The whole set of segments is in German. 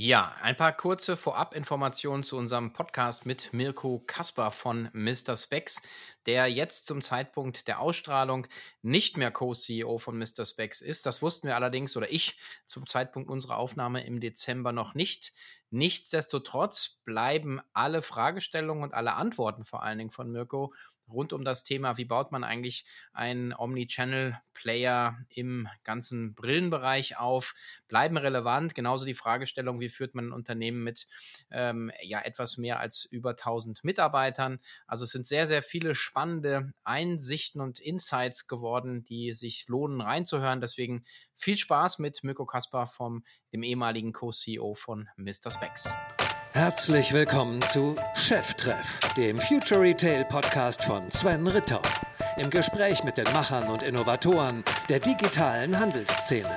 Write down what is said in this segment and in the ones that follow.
Ja, ein paar kurze Vorab-Informationen zu unserem Podcast mit Mirko Kasper von Mr. Specs, der jetzt zum Zeitpunkt der Ausstrahlung nicht mehr Co-CEO von Mr. Specs ist. Das wussten wir allerdings oder ich zum Zeitpunkt unserer Aufnahme im Dezember noch nicht. Nichtsdestotrotz bleiben alle Fragestellungen und alle Antworten vor allen Dingen von Mirko rund um das Thema, wie baut man eigentlich einen Omnichannel-Player im ganzen Brillenbereich auf, bleiben relevant. Genauso die Fragestellung, wie führt man ein Unternehmen mit ähm, ja, etwas mehr als über 1000 Mitarbeitern. Also es sind sehr, sehr viele spannende Einsichten und Insights geworden, die sich lohnen reinzuhören. Deswegen viel Spaß mit Mirko Kaspar vom dem ehemaligen Co-CEO von Mr. Specs. Herzlich willkommen zu Cheftreff, dem Future Retail Podcast von Sven Ritter. Im Gespräch mit den Machern und Innovatoren der digitalen Handelsszene.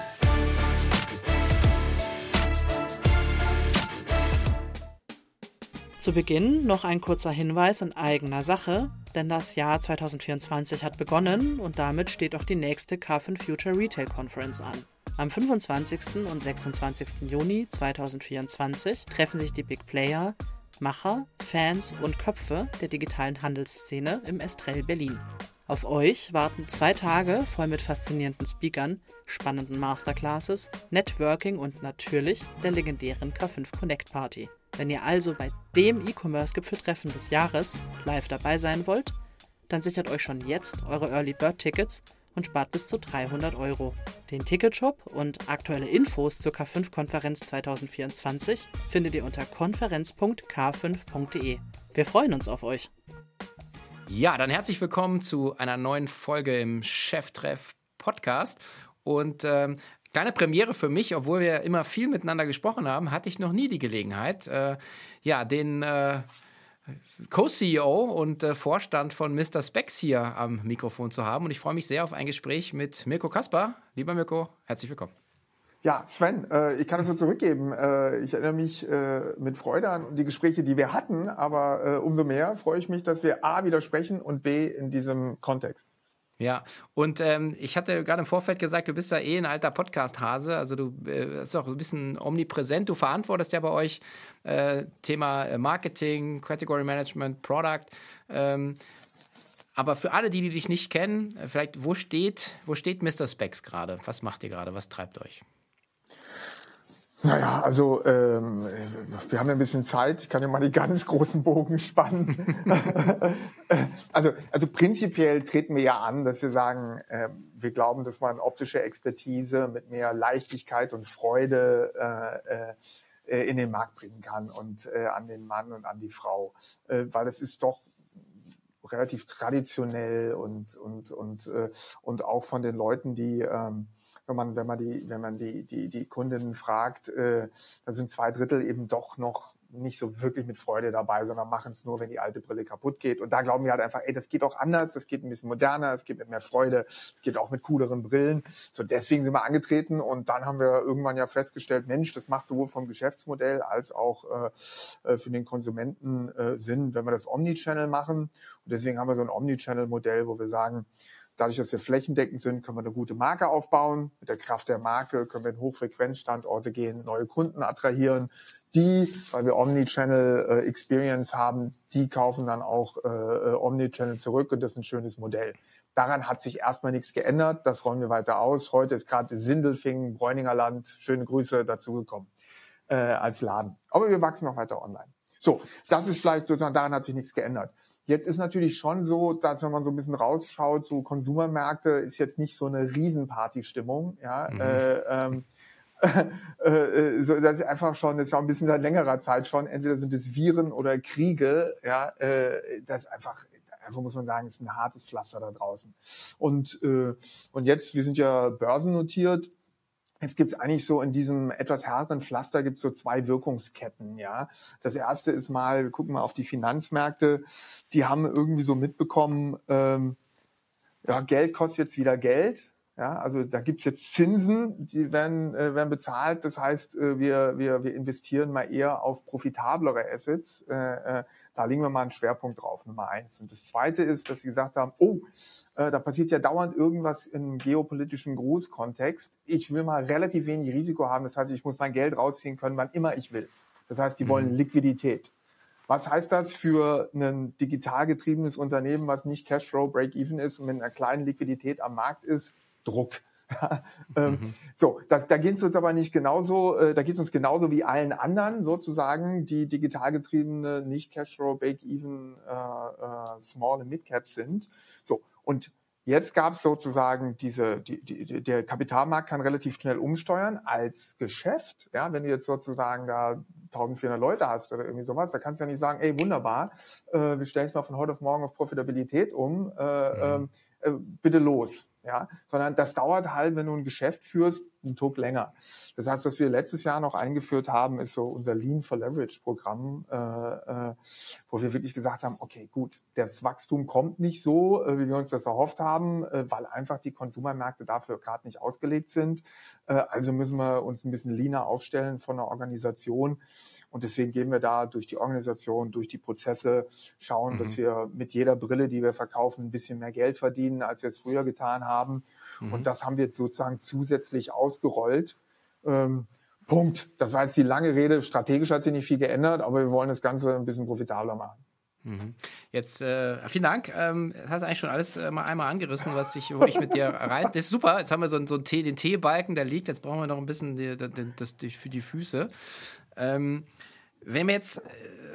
Zu Beginn noch ein kurzer Hinweis in eigener Sache, denn das Jahr 2024 hat begonnen und damit steht auch die nächste K5 Future Retail Conference an. Am 25. und 26. Juni 2024 treffen sich die Big Player, Macher, Fans und Köpfe der digitalen Handelsszene im Estrell Berlin. Auf euch warten zwei Tage voll mit faszinierenden Speakern, spannenden Masterclasses, Networking und natürlich der legendären K5 Connect Party. Wenn ihr also bei dem E-Commerce-Gipfeltreffen des Jahres live dabei sein wollt, dann sichert euch schon jetzt eure Early Bird Tickets und spart bis zu 300 Euro. Den Ticketshop und aktuelle Infos zur K5-Konferenz 2024 findet ihr unter konferenz.k5.de. Wir freuen uns auf euch. Ja, dann herzlich willkommen zu einer neuen Folge im Cheftreff Podcast. Und ähm, kleine Premiere für mich, obwohl wir immer viel miteinander gesprochen haben, hatte ich noch nie die Gelegenheit, äh, ja, den äh, Co-CEO und äh, Vorstand von Mr. Specs hier am Mikrofon zu haben. Und ich freue mich sehr auf ein Gespräch mit Mirko Kasper. Lieber Mirko, herzlich willkommen. Ja, Sven, äh, ich kann es nur zurückgeben. Äh, ich erinnere mich äh, mit Freude an die Gespräche, die wir hatten, aber äh, umso mehr freue ich mich, dass wir A widersprechen und B in diesem Kontext. Ja, und ähm, ich hatte gerade im Vorfeld gesagt, du bist ja eh ein alter Podcast-Hase, also du äh, bist auch ein bisschen omnipräsent. Du verantwortest ja bei euch äh, Thema äh, Marketing, Category Management, Product. Ähm, aber für alle, die, die dich nicht kennen, äh, vielleicht, wo steht, wo steht Mr. Specs gerade? Was macht ihr gerade? Was treibt euch? Naja, also ähm, wir haben ja ein bisschen Zeit. Ich kann ja mal die ganz großen Bogen spannen. also, also prinzipiell treten wir ja an, dass wir sagen, äh, wir glauben, dass man optische Expertise mit mehr Leichtigkeit und Freude äh, äh, in den Markt bringen kann und äh, an den Mann und an die Frau, äh, weil das ist doch relativ traditionell und und und äh, und auch von den Leuten, die ähm, wenn man, wenn man die, wenn man die, die, die Kundinnen fragt, äh, da sind zwei Drittel eben doch noch nicht so wirklich mit Freude dabei, sondern machen es nur, wenn die alte Brille kaputt geht. Und da glauben wir halt einfach, ey, das geht auch anders, das geht ein bisschen moderner, es geht mit mehr Freude, es geht auch mit cooleren Brillen. So deswegen sind wir angetreten und dann haben wir irgendwann ja festgestellt, Mensch, das macht sowohl vom Geschäftsmodell als auch äh, äh für den Konsumenten äh, Sinn, wenn wir das Omnichannel machen. Und deswegen haben wir so ein Omnichannel-Modell, wo wir sagen, Dadurch, dass wir flächendeckend sind, können wir eine gute Marke aufbauen. Mit der Kraft der Marke können wir in Hochfrequenzstandorte gehen, neue Kunden attrahieren. Die, weil wir Omnichannel äh, Experience haben, die kaufen dann auch äh, äh, Omnichannel zurück und das ist ein schönes Modell. Daran hat sich erstmal nichts geändert. Das rollen wir weiter aus. Heute ist gerade Sindelfingen, Bräuninger Land, schöne Grüße dazugekommen äh, als Laden. Aber wir wachsen noch weiter online. So, das ist vielleicht sozusagen, daran hat sich nichts geändert. Jetzt ist natürlich schon so, dass wenn man so ein bisschen rausschaut, so Konsumermärkte ist jetzt nicht so eine Riesenparty-Stimmung, ja. Mhm. Äh, ähm, äh, so, das ist einfach schon, das ist auch ein bisschen seit längerer Zeit schon, entweder sind es Viren oder Kriege, ja, äh, das ist einfach, einfach muss man sagen, ist ein hartes Pflaster da draußen. Und, äh, und jetzt, wir sind ja börsennotiert, Jetzt gibt's eigentlich so in diesem etwas härteren Pflaster gibt's so zwei Wirkungsketten, ja. Das erste ist mal, wir gucken mal auf die Finanzmärkte, die haben irgendwie so mitbekommen, ähm, ja, Geld kostet jetzt wieder Geld, Ja, also da gibt's jetzt Zinsen, die werden, äh, werden bezahlt. Das heißt, äh, wir, wir, wir investieren mal eher auf profitablere Assets. Äh, äh, da legen wir mal einen Schwerpunkt drauf, Nummer eins. Und das Zweite ist, dass sie gesagt haben, oh, äh, da passiert ja dauernd irgendwas im geopolitischen Großkontext. Ich will mal relativ wenig Risiko haben. Das heißt, ich muss mein Geld rausziehen können, wann immer ich will. Das heißt, die wollen mhm. Liquidität. Was heißt das für ein digital getriebenes Unternehmen, was nicht Cashflow Break-Even ist und mit einer kleinen Liquidität am Markt ist? Druck. ähm, mhm. So, das, da geht es uns aber nicht genauso, äh, da geht es uns genauso wie allen anderen sozusagen, die digital getriebene, nicht Cashflow, Break-Even, äh, äh, Small und Mid Cap sind. So, und Jetzt gab es sozusagen diese, die, die, der Kapitalmarkt kann relativ schnell umsteuern als Geschäft. Ja, wenn du jetzt sozusagen da 1400 Leute hast oder irgendwie sowas, da kannst du ja nicht sagen, ey, wunderbar, äh, wir stellen es mal von heute auf morgen auf Profitabilität um, äh, mhm. äh, bitte los ja, sondern das dauert halt, wenn du ein Geschäft führst, einen Tuck länger. Das heißt, was wir letztes Jahr noch eingeführt haben, ist so unser Lean for Leverage Programm, äh, äh, wo wir wirklich gesagt haben, okay, gut, das Wachstum kommt nicht so, äh, wie wir uns das erhofft haben, äh, weil einfach die Konsumermärkte dafür gerade nicht ausgelegt sind. Äh, also müssen wir uns ein bisschen leaner aufstellen von der Organisation. Und deswegen gehen wir da durch die Organisation, durch die Prozesse, schauen, mhm. dass wir mit jeder Brille, die wir verkaufen, ein bisschen mehr Geld verdienen, als wir es früher getan haben. Mhm. Und das haben wir jetzt sozusagen zusätzlich ausgerollt. Ähm, Punkt. Das war jetzt die lange Rede. Strategisch hat sich nicht viel geändert, aber wir wollen das Ganze ein bisschen profitabler machen. Mhm. Jetzt, äh, vielen Dank. Ähm, hast eigentlich schon alles äh, mal einmal angerissen, was ich, wo ich mit dir rein. Das ist super. Jetzt haben wir so, so einen Tee, den Teebalken, der liegt. Jetzt brauchen wir noch ein bisschen die, die, das, die, für die Füße. Ähm, wenn wir jetzt äh,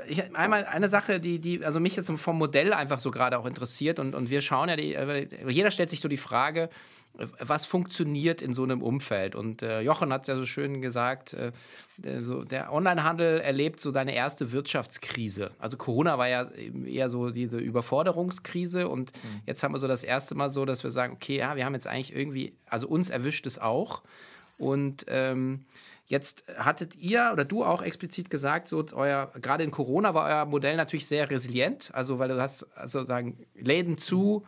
ich, einmal eine Sache, die, die also mich jetzt vom Modell einfach so gerade auch interessiert und, und wir schauen ja, die, äh, jeder stellt sich so die Frage, was funktioniert in so einem Umfeld? Und äh, Jochen hat es ja so schön gesagt, äh, so, der Onlinehandel erlebt so deine erste Wirtschaftskrise. Also Corona war ja eher so diese Überforderungskrise und mhm. jetzt haben wir so das erste Mal so, dass wir sagen, okay, ja, wir haben jetzt eigentlich irgendwie, also uns erwischt es auch und ähm, Jetzt hattet ihr oder du auch explizit gesagt, so euer, gerade in Corona war euer Modell natürlich sehr resilient. Also, weil du hast sozusagen Läden zu,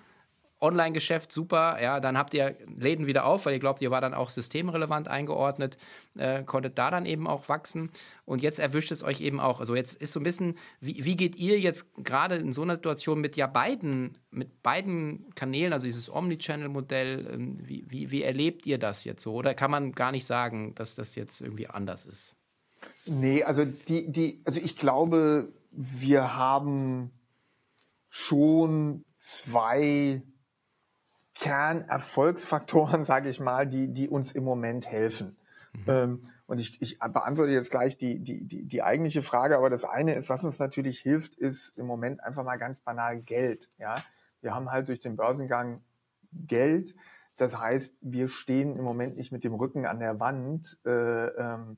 Online-Geschäft super, ja, dann habt ihr Läden wieder auf, weil ihr glaubt, ihr war dann auch systemrelevant eingeordnet, äh, konntet da dann eben auch wachsen und jetzt erwischt es euch eben auch. Also jetzt ist so ein bisschen, wie, wie geht ihr jetzt gerade in so einer Situation mit ja beiden, mit beiden Kanälen, also dieses Omnichannel-Modell, ähm, wie, wie, wie erlebt ihr das jetzt so? Oder kann man gar nicht sagen, dass das jetzt irgendwie anders ist? Nee, also die, die, also ich glaube, wir haben schon zwei Kernerfolgsfaktoren, sage ich mal, die, die uns im Moment helfen. Mhm. Ähm, und ich, ich beantworte jetzt gleich die, die, die, die eigentliche Frage, aber das eine ist, was uns natürlich hilft, ist im Moment einfach mal ganz banal Geld. Ja, wir haben halt durch den Börsengang Geld. Das heißt, wir stehen im Moment nicht mit dem Rücken an der Wand. Äh, ähm,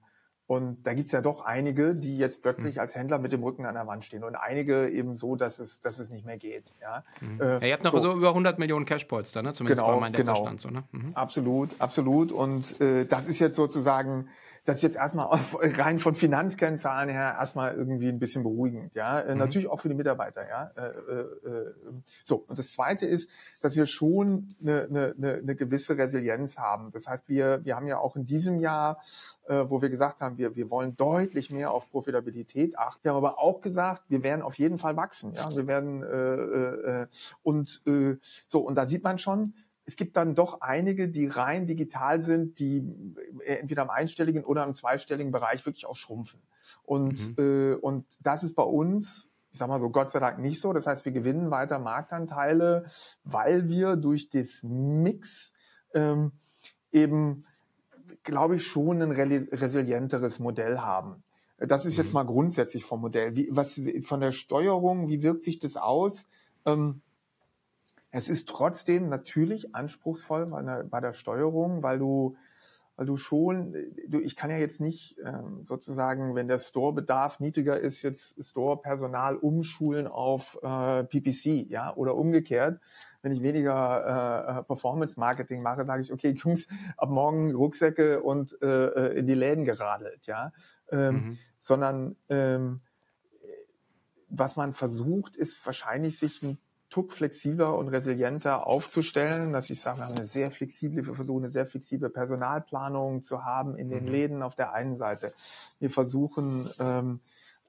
und da gibt's ja doch einige, die jetzt plötzlich mhm. als Händler mit dem Rücken an der Wand stehen und einige eben so, dass es, dass es nicht mehr geht. Ja, mhm. äh, ja ihr habt noch so, so, über 100 Millionen Cashpoints da, ne? zumindest genau, bei meinem genau. Stand. So, ne? Mhm. Absolut, absolut. Und äh, das ist jetzt sozusagen das ist jetzt erstmal rein von Finanzkennzahlen her erstmal irgendwie ein bisschen beruhigend, ja. Äh, mhm. Natürlich auch für die Mitarbeiter, ja. Äh, äh, äh, so, und das zweite ist, dass wir schon eine, eine, eine gewisse Resilienz haben. Das heißt, wir, wir haben ja auch in diesem Jahr, äh, wo wir gesagt haben, wir, wir wollen deutlich mehr auf Profitabilität achten. Wir haben aber auch gesagt, wir werden auf jeden Fall wachsen, ja. Wir werden äh, äh, und äh, so, und da sieht man schon, es gibt dann doch einige, die rein digital sind, die entweder im einstelligen oder im zweistelligen Bereich wirklich auch schrumpfen. Und, mhm. äh, und das ist bei uns, ich sag mal so, Gott sei Dank nicht so. Das heißt, wir gewinnen weiter Marktanteile, weil wir durch das Mix ähm, eben, glaube ich, schon ein resilienteres Modell haben. Das ist jetzt mhm. mal grundsätzlich vom Modell. Wie, was von der Steuerung, wie wirkt sich das aus? Ähm, es ist trotzdem natürlich anspruchsvoll bei der, bei der Steuerung, weil du, weil du schon, du, ich kann ja jetzt nicht ähm, sozusagen, wenn der Store-Bedarf niedriger ist, jetzt Store-Personal umschulen auf äh, PPC, ja, oder umgekehrt. Wenn ich weniger äh, äh, Performance-Marketing mache, sage ich, okay, Jungs, ab morgen Rucksäcke und äh, äh in die Läden geradelt, ja. Ähm, mhm. Sondern ähm, was man versucht, ist wahrscheinlich sich ein Tuck flexibler und resilienter aufzustellen, dass ich sage, wir haben eine sehr flexible, wir versuchen eine sehr flexible Personalplanung zu haben in den mhm. Läden auf der einen Seite. Wir versuchen ähm,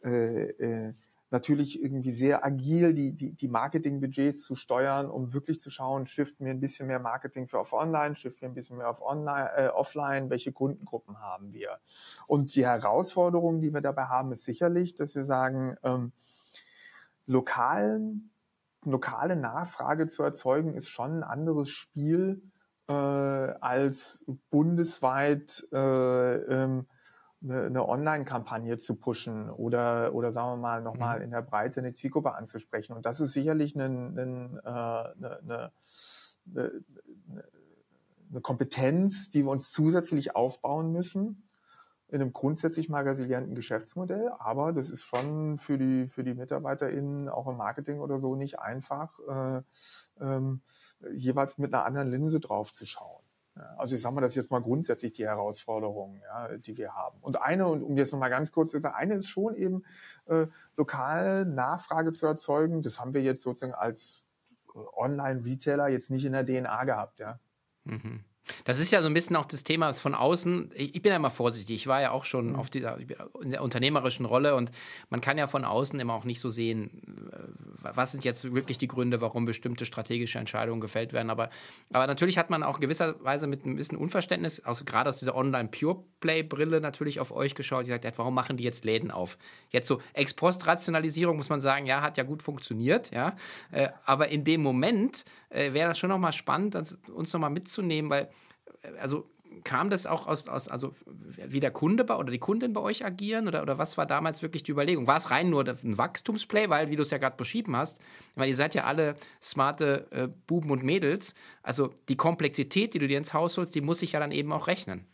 äh, äh, natürlich irgendwie sehr agil die, die, die Marketingbudgets zu steuern, um wirklich zu schauen, shiften wir ein bisschen mehr Marketing für auf Online, shiften wir ein bisschen mehr auf Online, äh, Offline, welche Kundengruppen haben wir. Und die Herausforderung, die wir dabei haben, ist sicherlich, dass wir sagen, ähm, lokalen, lokale Nachfrage zu erzeugen, ist schon ein anderes Spiel äh, als bundesweit äh, ähm, eine, eine Online-Kampagne zu pushen oder, oder sagen wir mal nochmal mhm. in der Breite eine Zielgruppe anzusprechen. Und das ist sicherlich eine, eine, eine, eine, eine Kompetenz, die wir uns zusätzlich aufbauen müssen in einem grundsätzlich mal resilienten Geschäftsmodell. Aber das ist schon für die, für die MitarbeiterInnen auch im Marketing oder so nicht einfach, äh, ähm, jeweils mit einer anderen Linse drauf zu schauen. Also ich sage mal, das ist jetzt mal grundsätzlich die Herausforderung, ja, die wir haben. Und eine, und um jetzt nochmal ganz kurz zu sagen, eine ist schon eben äh, lokal Nachfrage zu erzeugen. Das haben wir jetzt sozusagen als Online-Retailer jetzt nicht in der DNA gehabt, ja. Mhm. Das ist ja so ein bisschen auch das Thema von außen. Ich bin ja immer vorsichtig. Ich war ja auch schon mhm. auf dieser, in der unternehmerischen Rolle und man kann ja von außen immer auch nicht so sehen, äh, was sind jetzt wirklich die Gründe, warum bestimmte strategische Entscheidungen gefällt werden. Aber, aber natürlich hat man auch in gewisser Weise mit ein bisschen Unverständnis, also gerade aus dieser Online-Pure-Play-Brille natürlich auf euch geschaut, die sagt, warum machen die jetzt Läden auf? Jetzt so Ex-Post-Rationalisierung muss man sagen, ja, hat ja gut funktioniert, ja. Äh, aber in dem Moment äh, wäre das schon nochmal spannend, uns nochmal mitzunehmen, weil also kam das auch aus, aus, also wie der Kunde bei, oder die Kundin bei euch agieren oder, oder was war damals wirklich die Überlegung? War es rein nur ein Wachstumsplay, weil, wie du es ja gerade beschrieben hast, weil ihr seid ja alle smarte äh, Buben und Mädels, also die Komplexität, die du dir ins Haus holst, die muss sich ja dann eben auch rechnen.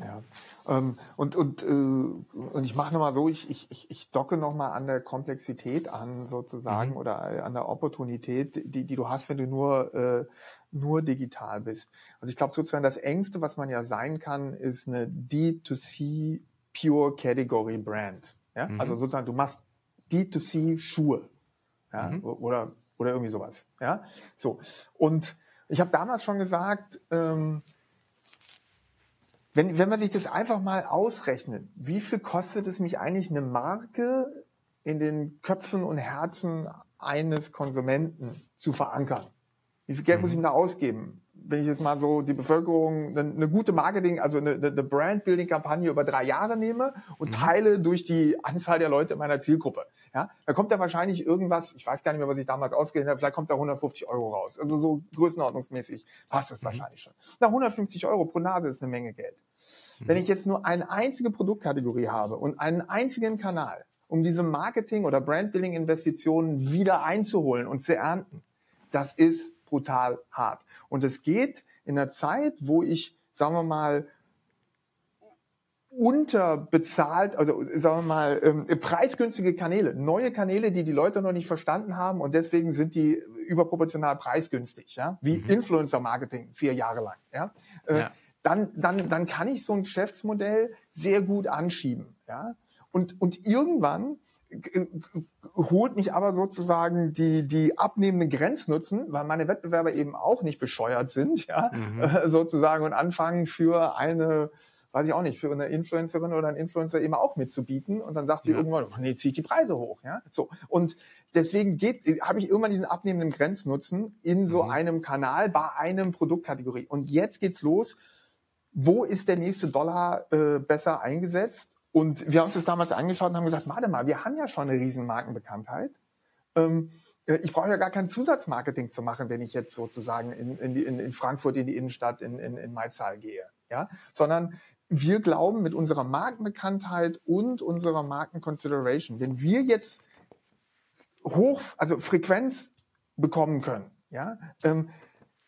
Ja, ähm, und, und, äh, und ich mache nochmal so, ich, ich, ich docke nochmal an der Komplexität an sozusagen mhm. oder an der Opportunität, die, die du hast, wenn du nur, äh, nur digital bist. Also ich glaube sozusagen das Engste, was man ja sein kann, ist eine D2C Pure Category Brand. Ja? Mhm. Also sozusagen, du machst D2C Schuhe. Ja? Mhm. Oder, oder irgendwie sowas. Ja? So. Und ich habe damals schon gesagt, ähm, wenn, wenn man sich das einfach mal ausrechnet, wie viel kostet es mich eigentlich eine Marke in den Köpfen und Herzen eines Konsumenten zu verankern? Wie viel Geld muss ich mhm. da ausgeben? Wenn ich jetzt mal so die Bevölkerung eine, gute Marketing, also eine, eine Brand-Building-Kampagne über drei Jahre nehme und mhm. teile durch die Anzahl der Leute in meiner Zielgruppe. Ja, da kommt da wahrscheinlich irgendwas, ich weiß gar nicht mehr, was ich damals ausgerechnet habe, vielleicht kommt da 150 Euro raus. Also so größenordnungsmäßig passt das mhm. wahrscheinlich schon. Na, 150 Euro pro Nase ist eine Menge Geld. Mhm. Wenn ich jetzt nur eine einzige Produktkategorie habe und einen einzigen Kanal, um diese Marketing- oder Brandbuilding-Investitionen wieder einzuholen und zu ernten, das ist brutal hart. Und es geht in einer Zeit, wo ich, sagen wir mal, unterbezahlt, also sagen wir mal, ähm, preisgünstige Kanäle, neue Kanäle, die die Leute noch nicht verstanden haben und deswegen sind die überproportional preisgünstig, ja, wie mhm. Influencer-Marketing vier Jahre lang, ja. Äh, ja. Dann, dann, dann kann ich so ein Geschäftsmodell sehr gut anschieben, ja. Und, und irgendwann holt mich aber sozusagen die, die abnehmenden Grenznutzen, weil meine Wettbewerber eben auch nicht bescheuert sind, ja, mhm. sozusagen und anfangen für eine weiß ich auch nicht, für eine Influencerin oder einen Influencer immer auch mitzubieten. Und dann sagt die ja. irgendwann, oh, nee, ziehe ich die Preise hoch. Ja? So. Und deswegen geht, habe ich irgendwann diesen abnehmenden Grenznutzen in so mhm. einem Kanal bei einem Produktkategorie. Und jetzt geht's los. Wo ist der nächste Dollar äh, besser eingesetzt? Und wir haben uns das damals angeschaut und haben gesagt, warte mal, wir haben ja schon eine riesen Markenbekanntheit. Ähm, äh, ich brauche ja gar kein Zusatzmarketing zu machen, wenn ich jetzt sozusagen in, in, in, in Frankfurt in die Innenstadt in, in, in Maizal gehe. Ja? Sondern wir glauben mit unserer Markenbekanntheit und unserer Markenconsideration, wenn wir jetzt hoch, also Frequenz bekommen können, ja, ähm,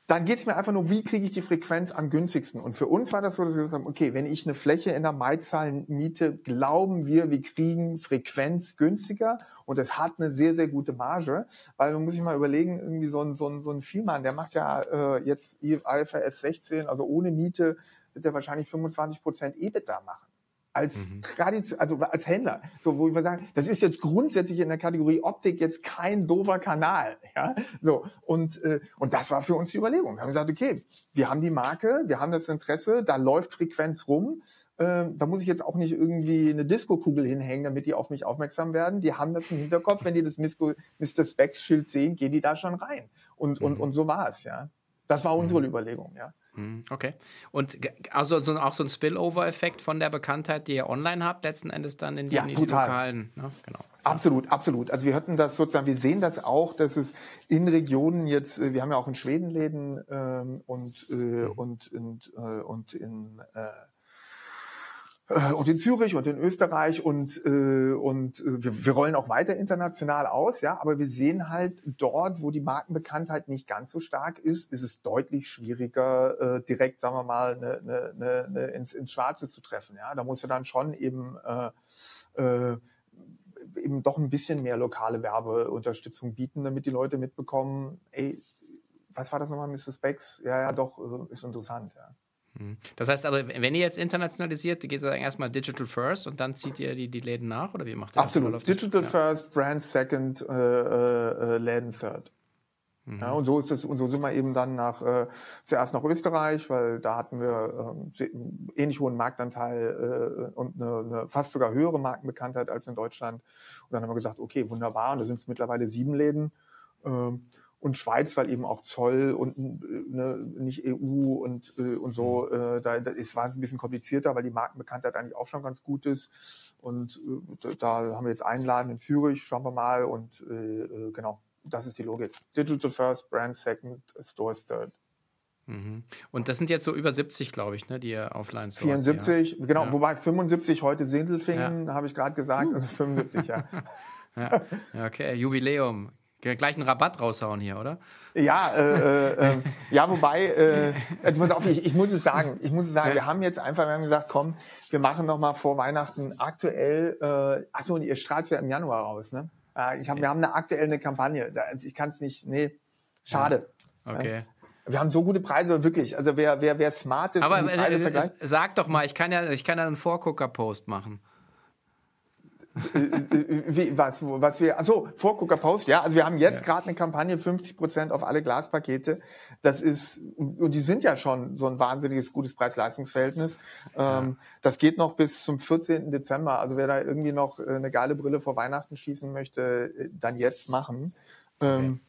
dann geht es mir einfach nur, wie kriege ich die Frequenz am günstigsten? Und für uns war das so, dass wir gesagt haben, okay, wenn ich eine Fläche in der Maizahl miete, glauben wir, wir kriegen Frequenz günstiger und es hat eine sehr, sehr gute Marge, weil man muss sich mal überlegen, irgendwie so ein, so ein, so ein Vielmann, der macht ja äh, jetzt IFRS 16, also ohne Miete wird er wahrscheinlich 25 Prozent EBITDA machen. als mhm. Tradition, also als Händler, so wo wir sagen, das ist jetzt grundsätzlich in der Kategorie Optik jetzt kein doofer Kanal, ja, so und äh, und das war für uns die Überlegung. Wir haben gesagt, okay, wir haben die Marke, wir haben das Interesse, da läuft Frequenz rum, äh, da muss ich jetzt auch nicht irgendwie eine Disco-Kugel hinhängen, damit die auf mich aufmerksam werden. Die haben das im Hinterkopf, wenn die das Mr. Specs Schild sehen, gehen die da schon rein und und mhm. und so war es, ja. Das war unsere mhm. Überlegung, ja. Mhm, okay. Und also so, auch so ein Spillover-Effekt von der Bekanntheit, die ihr online habt, letzten Endes dann in die, ja, lokalen. Ne? Genau. Absolut, absolut. Also wir hatten das sozusagen, wir sehen das auch, dass es in Regionen jetzt, äh, wir haben ja auch in Schweden Läden ähm, und, äh, mhm. und, und, äh, und in äh, und in Zürich und in Österreich und äh, und äh, wir, wir rollen auch weiter international aus, ja, aber wir sehen halt dort, wo die Markenbekanntheit nicht ganz so stark ist, ist es deutlich schwieriger, äh, direkt, sagen wir mal, eine, eine, eine, ne, ins, ins Schwarze zu treffen, ja. Da muss ja dann schon eben äh, äh, eben doch ein bisschen mehr lokale Werbeunterstützung bieten, damit die Leute mitbekommen, ey, was war das nochmal, Mrs. Becks? Ja, ja, doch, äh, ist interessant, ja. Hm. Das heißt aber, wenn ihr jetzt internationalisiert, geht es erstmal Digital First und dann zieht ihr die, die Läden nach oder wie macht ihr Absolut. das? Absolut. Digital. First, Brand Second, äh, äh, Läden Third. Mhm. Ja, und so ist es, und so sind wir eben dann nach äh, zuerst nach Österreich, weil da hatten wir äh, ähnlich hohen Marktanteil äh, und eine, eine fast sogar höhere Markenbekanntheit als in Deutschland. Und dann haben wir gesagt, okay, wunderbar, und da sind es mittlerweile sieben Läden. Ähm, und Schweiz, weil eben auch Zoll und ne, nicht EU und, äh, und so, mhm. äh, da, da ist, es ein bisschen komplizierter, weil die Markenbekanntheit eigentlich auch schon ganz gut ist. Und äh, da haben wir jetzt einen Laden in Zürich, schauen wir mal. Und äh, äh genau, das ist die Logik. Digital first, Brand second, Stores third. Mhm. Und das sind jetzt so über 70, glaube ich, ne, die offline 74, ja. genau, ja. wobei 75 heute Sindelfingen, ja. habe ich gerade gesagt, also 75, ja. ja. Okay, Jubiläum. Gleich einen Rabatt raushauen hier, oder? Ja, äh, äh, ähm, ja, wobei, äh, also ich, ich muss es sagen, ich muss es sagen, wir haben jetzt einfach, wir haben gesagt, komm, wir machen noch mal vor Weihnachten aktuell, äh, achso, und ihr strahlt ja im Januar raus, ne? Äh, ich hab, wir haben eine aktuelle Kampagne, also ich kann es nicht, nee, schade. Ja. Okay. Wir haben so gute Preise, wirklich. Also wer, wer, wer smart ist, aber äh, sag doch mal, ich kann ja, ich kann ja einen Vorgucker-Post machen. Äh, äh, wie, was, was wir, also Vorgucker Post, ja, also wir haben jetzt ja. gerade eine Kampagne 50 Prozent auf alle Glaspakete. Das ist, und die sind ja schon so ein wahnsinniges gutes Preis-Leistungs-Verhältnis. Ja. Ähm, das geht noch bis zum 14. Dezember. Also wer da irgendwie noch äh, eine geile Brille vor Weihnachten schießen möchte, dann jetzt machen. Ähm, okay.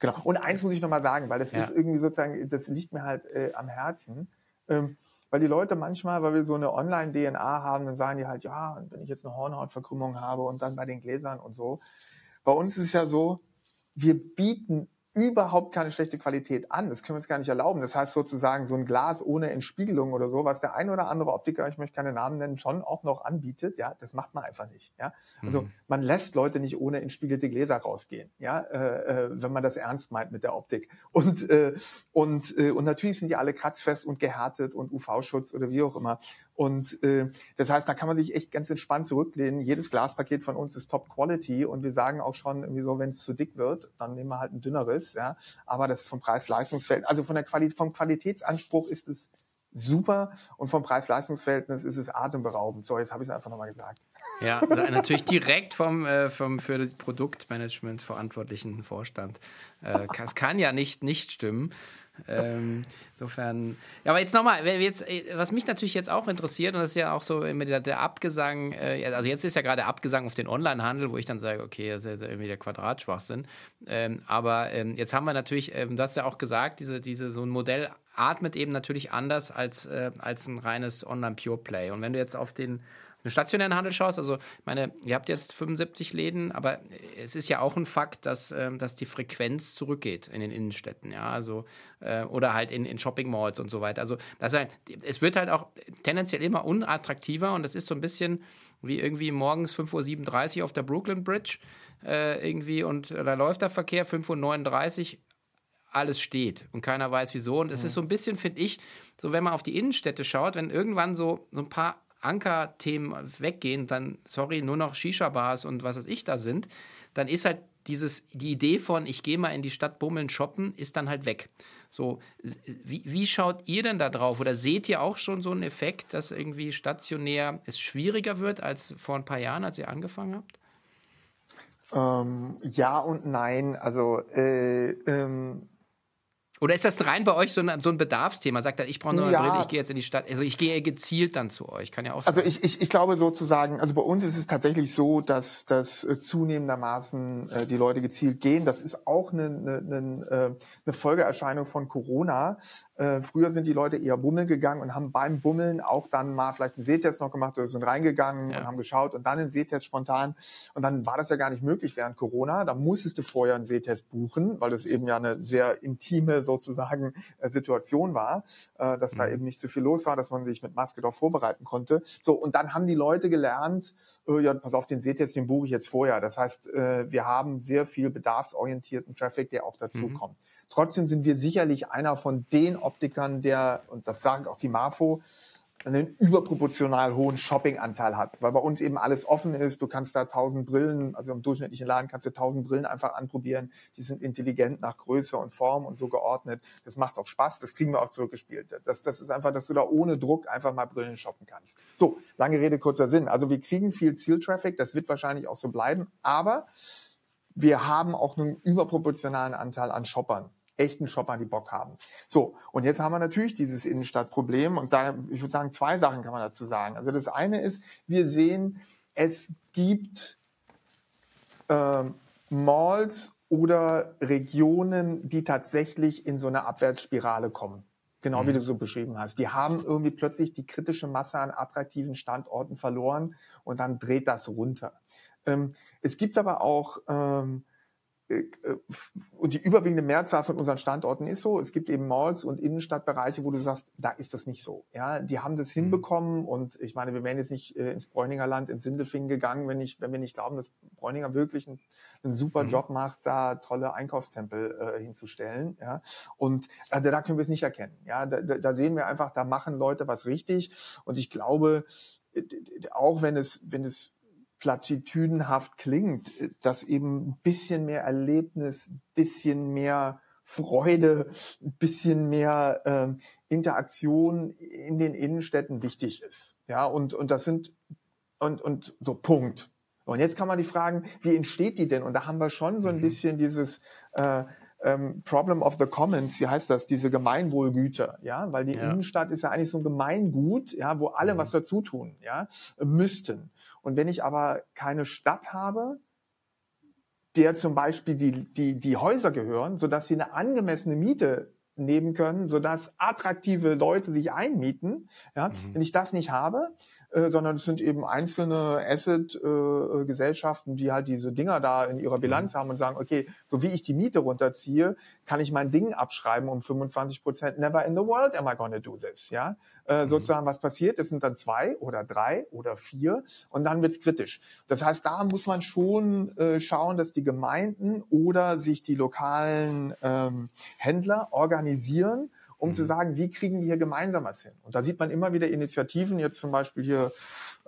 Genau. Und eins muss ich noch mal sagen, weil das ja. ist irgendwie sozusagen, das liegt mir halt äh, am Herzen. Ähm, weil die Leute manchmal, weil wir so eine Online-DNA haben, dann sagen die halt, ja, wenn ich jetzt eine Hornhautverkrümmung habe und dann bei den Gläsern und so. Bei uns ist es ja so, wir bieten überhaupt keine schlechte Qualität an. Das können wir uns gar nicht erlauben. Das heißt sozusagen so ein Glas ohne Entspiegelung oder so, was der ein oder andere Optiker, ich möchte keine Namen nennen, schon auch noch anbietet. Ja, das macht man einfach nicht. Ja, also mhm. man lässt Leute nicht ohne entspiegelte Gläser rausgehen. Ja, äh, äh, wenn man das ernst meint mit der Optik. Und äh, und äh, und natürlich sind die alle kratzfest und gehärtet und UV-Schutz oder wie auch immer. Und äh, das heißt, da kann man sich echt ganz entspannt zurücklehnen. Jedes Glaspaket von uns ist Top Quality und wir sagen auch schon irgendwie so, wenn es zu dick wird, dann nehmen wir halt ein dünneres. Ja, aber das ist vom Preis-Leistungsfeld, also von der Quali vom Qualitätsanspruch ist es super und vom Preis-Leistungs-Verhältnis ist es atemberaubend. So, jetzt habe ich es einfach nochmal gesagt. Ja, also natürlich direkt vom, äh, vom für das Produktmanagement verantwortlichen Vorstand. Äh, das kann ja nicht nicht stimmen. Ähm, insofern. Ja, aber jetzt nochmal, äh, was mich natürlich jetzt auch interessiert, und das ist ja auch so immer der, der Abgesang, äh, also jetzt ist ja gerade Abgesang auf den Onlinehandel, wo ich dann sage, okay, das ist ja irgendwie der Quadratschwachsinn. Ähm, aber ähm, jetzt haben wir natürlich, ähm, du hast ja auch gesagt, diese, diese, so ein Modell atmet eben natürlich anders als, äh, als ein reines Online-Pure-Play. Und wenn du jetzt auf den einen stationären Handel schaust, also ich meine, ihr habt jetzt 75 Läden, aber es ist ja auch ein Fakt, dass, äh, dass die Frequenz zurückgeht in den Innenstädten, ja, also äh, oder halt in, in Shopping Malls und so weiter. Also das heißt, es wird halt auch tendenziell immer unattraktiver und das ist so ein bisschen wie irgendwie morgens 5.37 Uhr auf der Brooklyn Bridge äh, irgendwie und da läuft der Verkehr 5.39 Uhr, alles steht und keiner weiß wieso. Und es mhm. ist so ein bisschen, finde ich, so wenn man auf die Innenstädte schaut, wenn irgendwann so, so ein paar Ankerthemen weggehen, dann, sorry, nur noch Shisha-Bars und was weiß ich da sind, dann ist halt dieses, die Idee von, ich gehe mal in die Stadt bummeln, shoppen, ist dann halt weg. So, wie, wie schaut ihr denn da drauf? Oder seht ihr auch schon so einen Effekt, dass irgendwie stationär es schwieriger wird als vor ein paar Jahren, als ihr angefangen habt? Ähm, ja und nein. Also äh, ähm, oder ist das rein bei euch so ein, so ein Bedarfsthema? Sagt er, ich brauche nur ja. Brille, ich gehe jetzt in die Stadt. Also ich gehe gezielt dann zu euch. Kann ja auch sein. Also ich, ich, ich glaube sozusagen, also bei uns ist es tatsächlich so, dass, dass äh, zunehmendermaßen äh, die Leute gezielt gehen. Das ist auch eine, eine, eine, äh, eine Folgeerscheinung von Corona. Äh, früher sind die Leute eher bummeln gegangen und haben beim Bummeln auch dann mal vielleicht einen Sehtest noch gemacht oder sind reingegangen ja. und haben geschaut und dann einen Sehtest spontan. Und dann war das ja gar nicht möglich während Corona. Da musstest du vorher einen Sehtest buchen, weil das eben ja eine sehr intime sozusagen äh, Situation war, äh, dass mhm. da eben nicht so viel los war, dass man sich mit Maske darauf vorbereiten konnte. So, und dann haben die Leute gelernt, äh, ja, pass auf, den Sehtest, den buche ich jetzt vorher. Das heißt, wir haben sehr viel bedarfsorientierten Traffic, der auch dazu mhm. kommt. Trotzdem sind wir sicherlich einer von den Optikern, der, und das sagen auch die Marfo, einen überproportional hohen Shopping-Anteil hat, weil bei uns eben alles offen ist. Du kannst da tausend Brillen, also im durchschnittlichen Laden kannst du tausend Brillen einfach anprobieren. Die sind intelligent nach Größe und Form und so geordnet. Das macht auch Spaß. Das kriegen wir auch zurückgespielt. Das, das ist einfach, dass du da ohne Druck einfach mal Brillen shoppen kannst. So, lange Rede, kurzer Sinn. Also wir kriegen viel Zieltraffic. Das wird wahrscheinlich auch so bleiben. Aber wir haben auch einen überproportionalen Anteil an Shoppern echten Shopper, die Bock haben. So, und jetzt haben wir natürlich dieses Innenstadtproblem und da, ich würde sagen, zwei Sachen kann man dazu sagen. Also das eine ist, wir sehen, es gibt äh, Malls oder Regionen, die tatsächlich in so eine Abwärtsspirale kommen. Genau mhm. wie du so beschrieben hast. Die haben irgendwie plötzlich die kritische Masse an attraktiven Standorten verloren und dann dreht das runter. Ähm, es gibt aber auch ähm, äh, und die überwiegende Mehrzahl von unseren Standorten ist so. Es gibt eben Malls und Innenstadtbereiche, wo du sagst, da ist das nicht so. Ja, die haben das mhm. hinbekommen und ich meine, wir wären jetzt nicht äh, ins Bräuninger Land, ins Sindelfingen gegangen, wenn ich, wenn wir nicht glauben, dass Bräuninger wirklich einen, einen super mhm. Job macht, da tolle Einkaufstempel äh, hinzustellen. Ja, und äh, da können wir es nicht erkennen. Ja, da, da sehen wir einfach, da machen Leute was richtig und ich glaube, auch wenn es, wenn es platitüdenhaft klingt, dass eben ein bisschen mehr Erlebnis, ein bisschen mehr Freude, ein bisschen mehr ähm, Interaktion in den Innenstädten wichtig ist. Ja, und, und das sind, und, und so Punkt. Und jetzt kann man die fragen, wie entsteht die denn? Und da haben wir schon so ein mhm. bisschen dieses äh, ähm, Problem of the Commons, wie heißt das, diese Gemeinwohlgüter, ja, weil die ja. Innenstadt ist ja eigentlich so ein Gemeingut, ja, wo alle mhm. was dazu tun, ja, müssten. Und wenn ich aber keine Stadt habe, der zum Beispiel die, die, die Häuser gehören, sodass sie eine angemessene Miete nehmen können, sodass attraktive Leute sich einmieten. Ja, mhm. Wenn ich das nicht habe, äh, sondern es sind eben einzelne Asset-Gesellschaften, äh, die halt diese Dinger da in ihrer Bilanz mhm. haben und sagen, okay, so wie ich die Miete runterziehe, kann ich mein Ding abschreiben um 25 Prozent. Never in the world am I gonna do this, ja. Äh, mhm. Sozusagen, was passiert? Es sind dann zwei oder drei oder vier und dann wird's kritisch. Das heißt, da muss man schon äh, schauen, dass die Gemeinden oder sich die lokalen ähm, Händler organisieren um mhm. zu sagen, wie kriegen wir hier gemeinsam was hin? Und da sieht man immer wieder Initiativen, jetzt zum Beispiel hier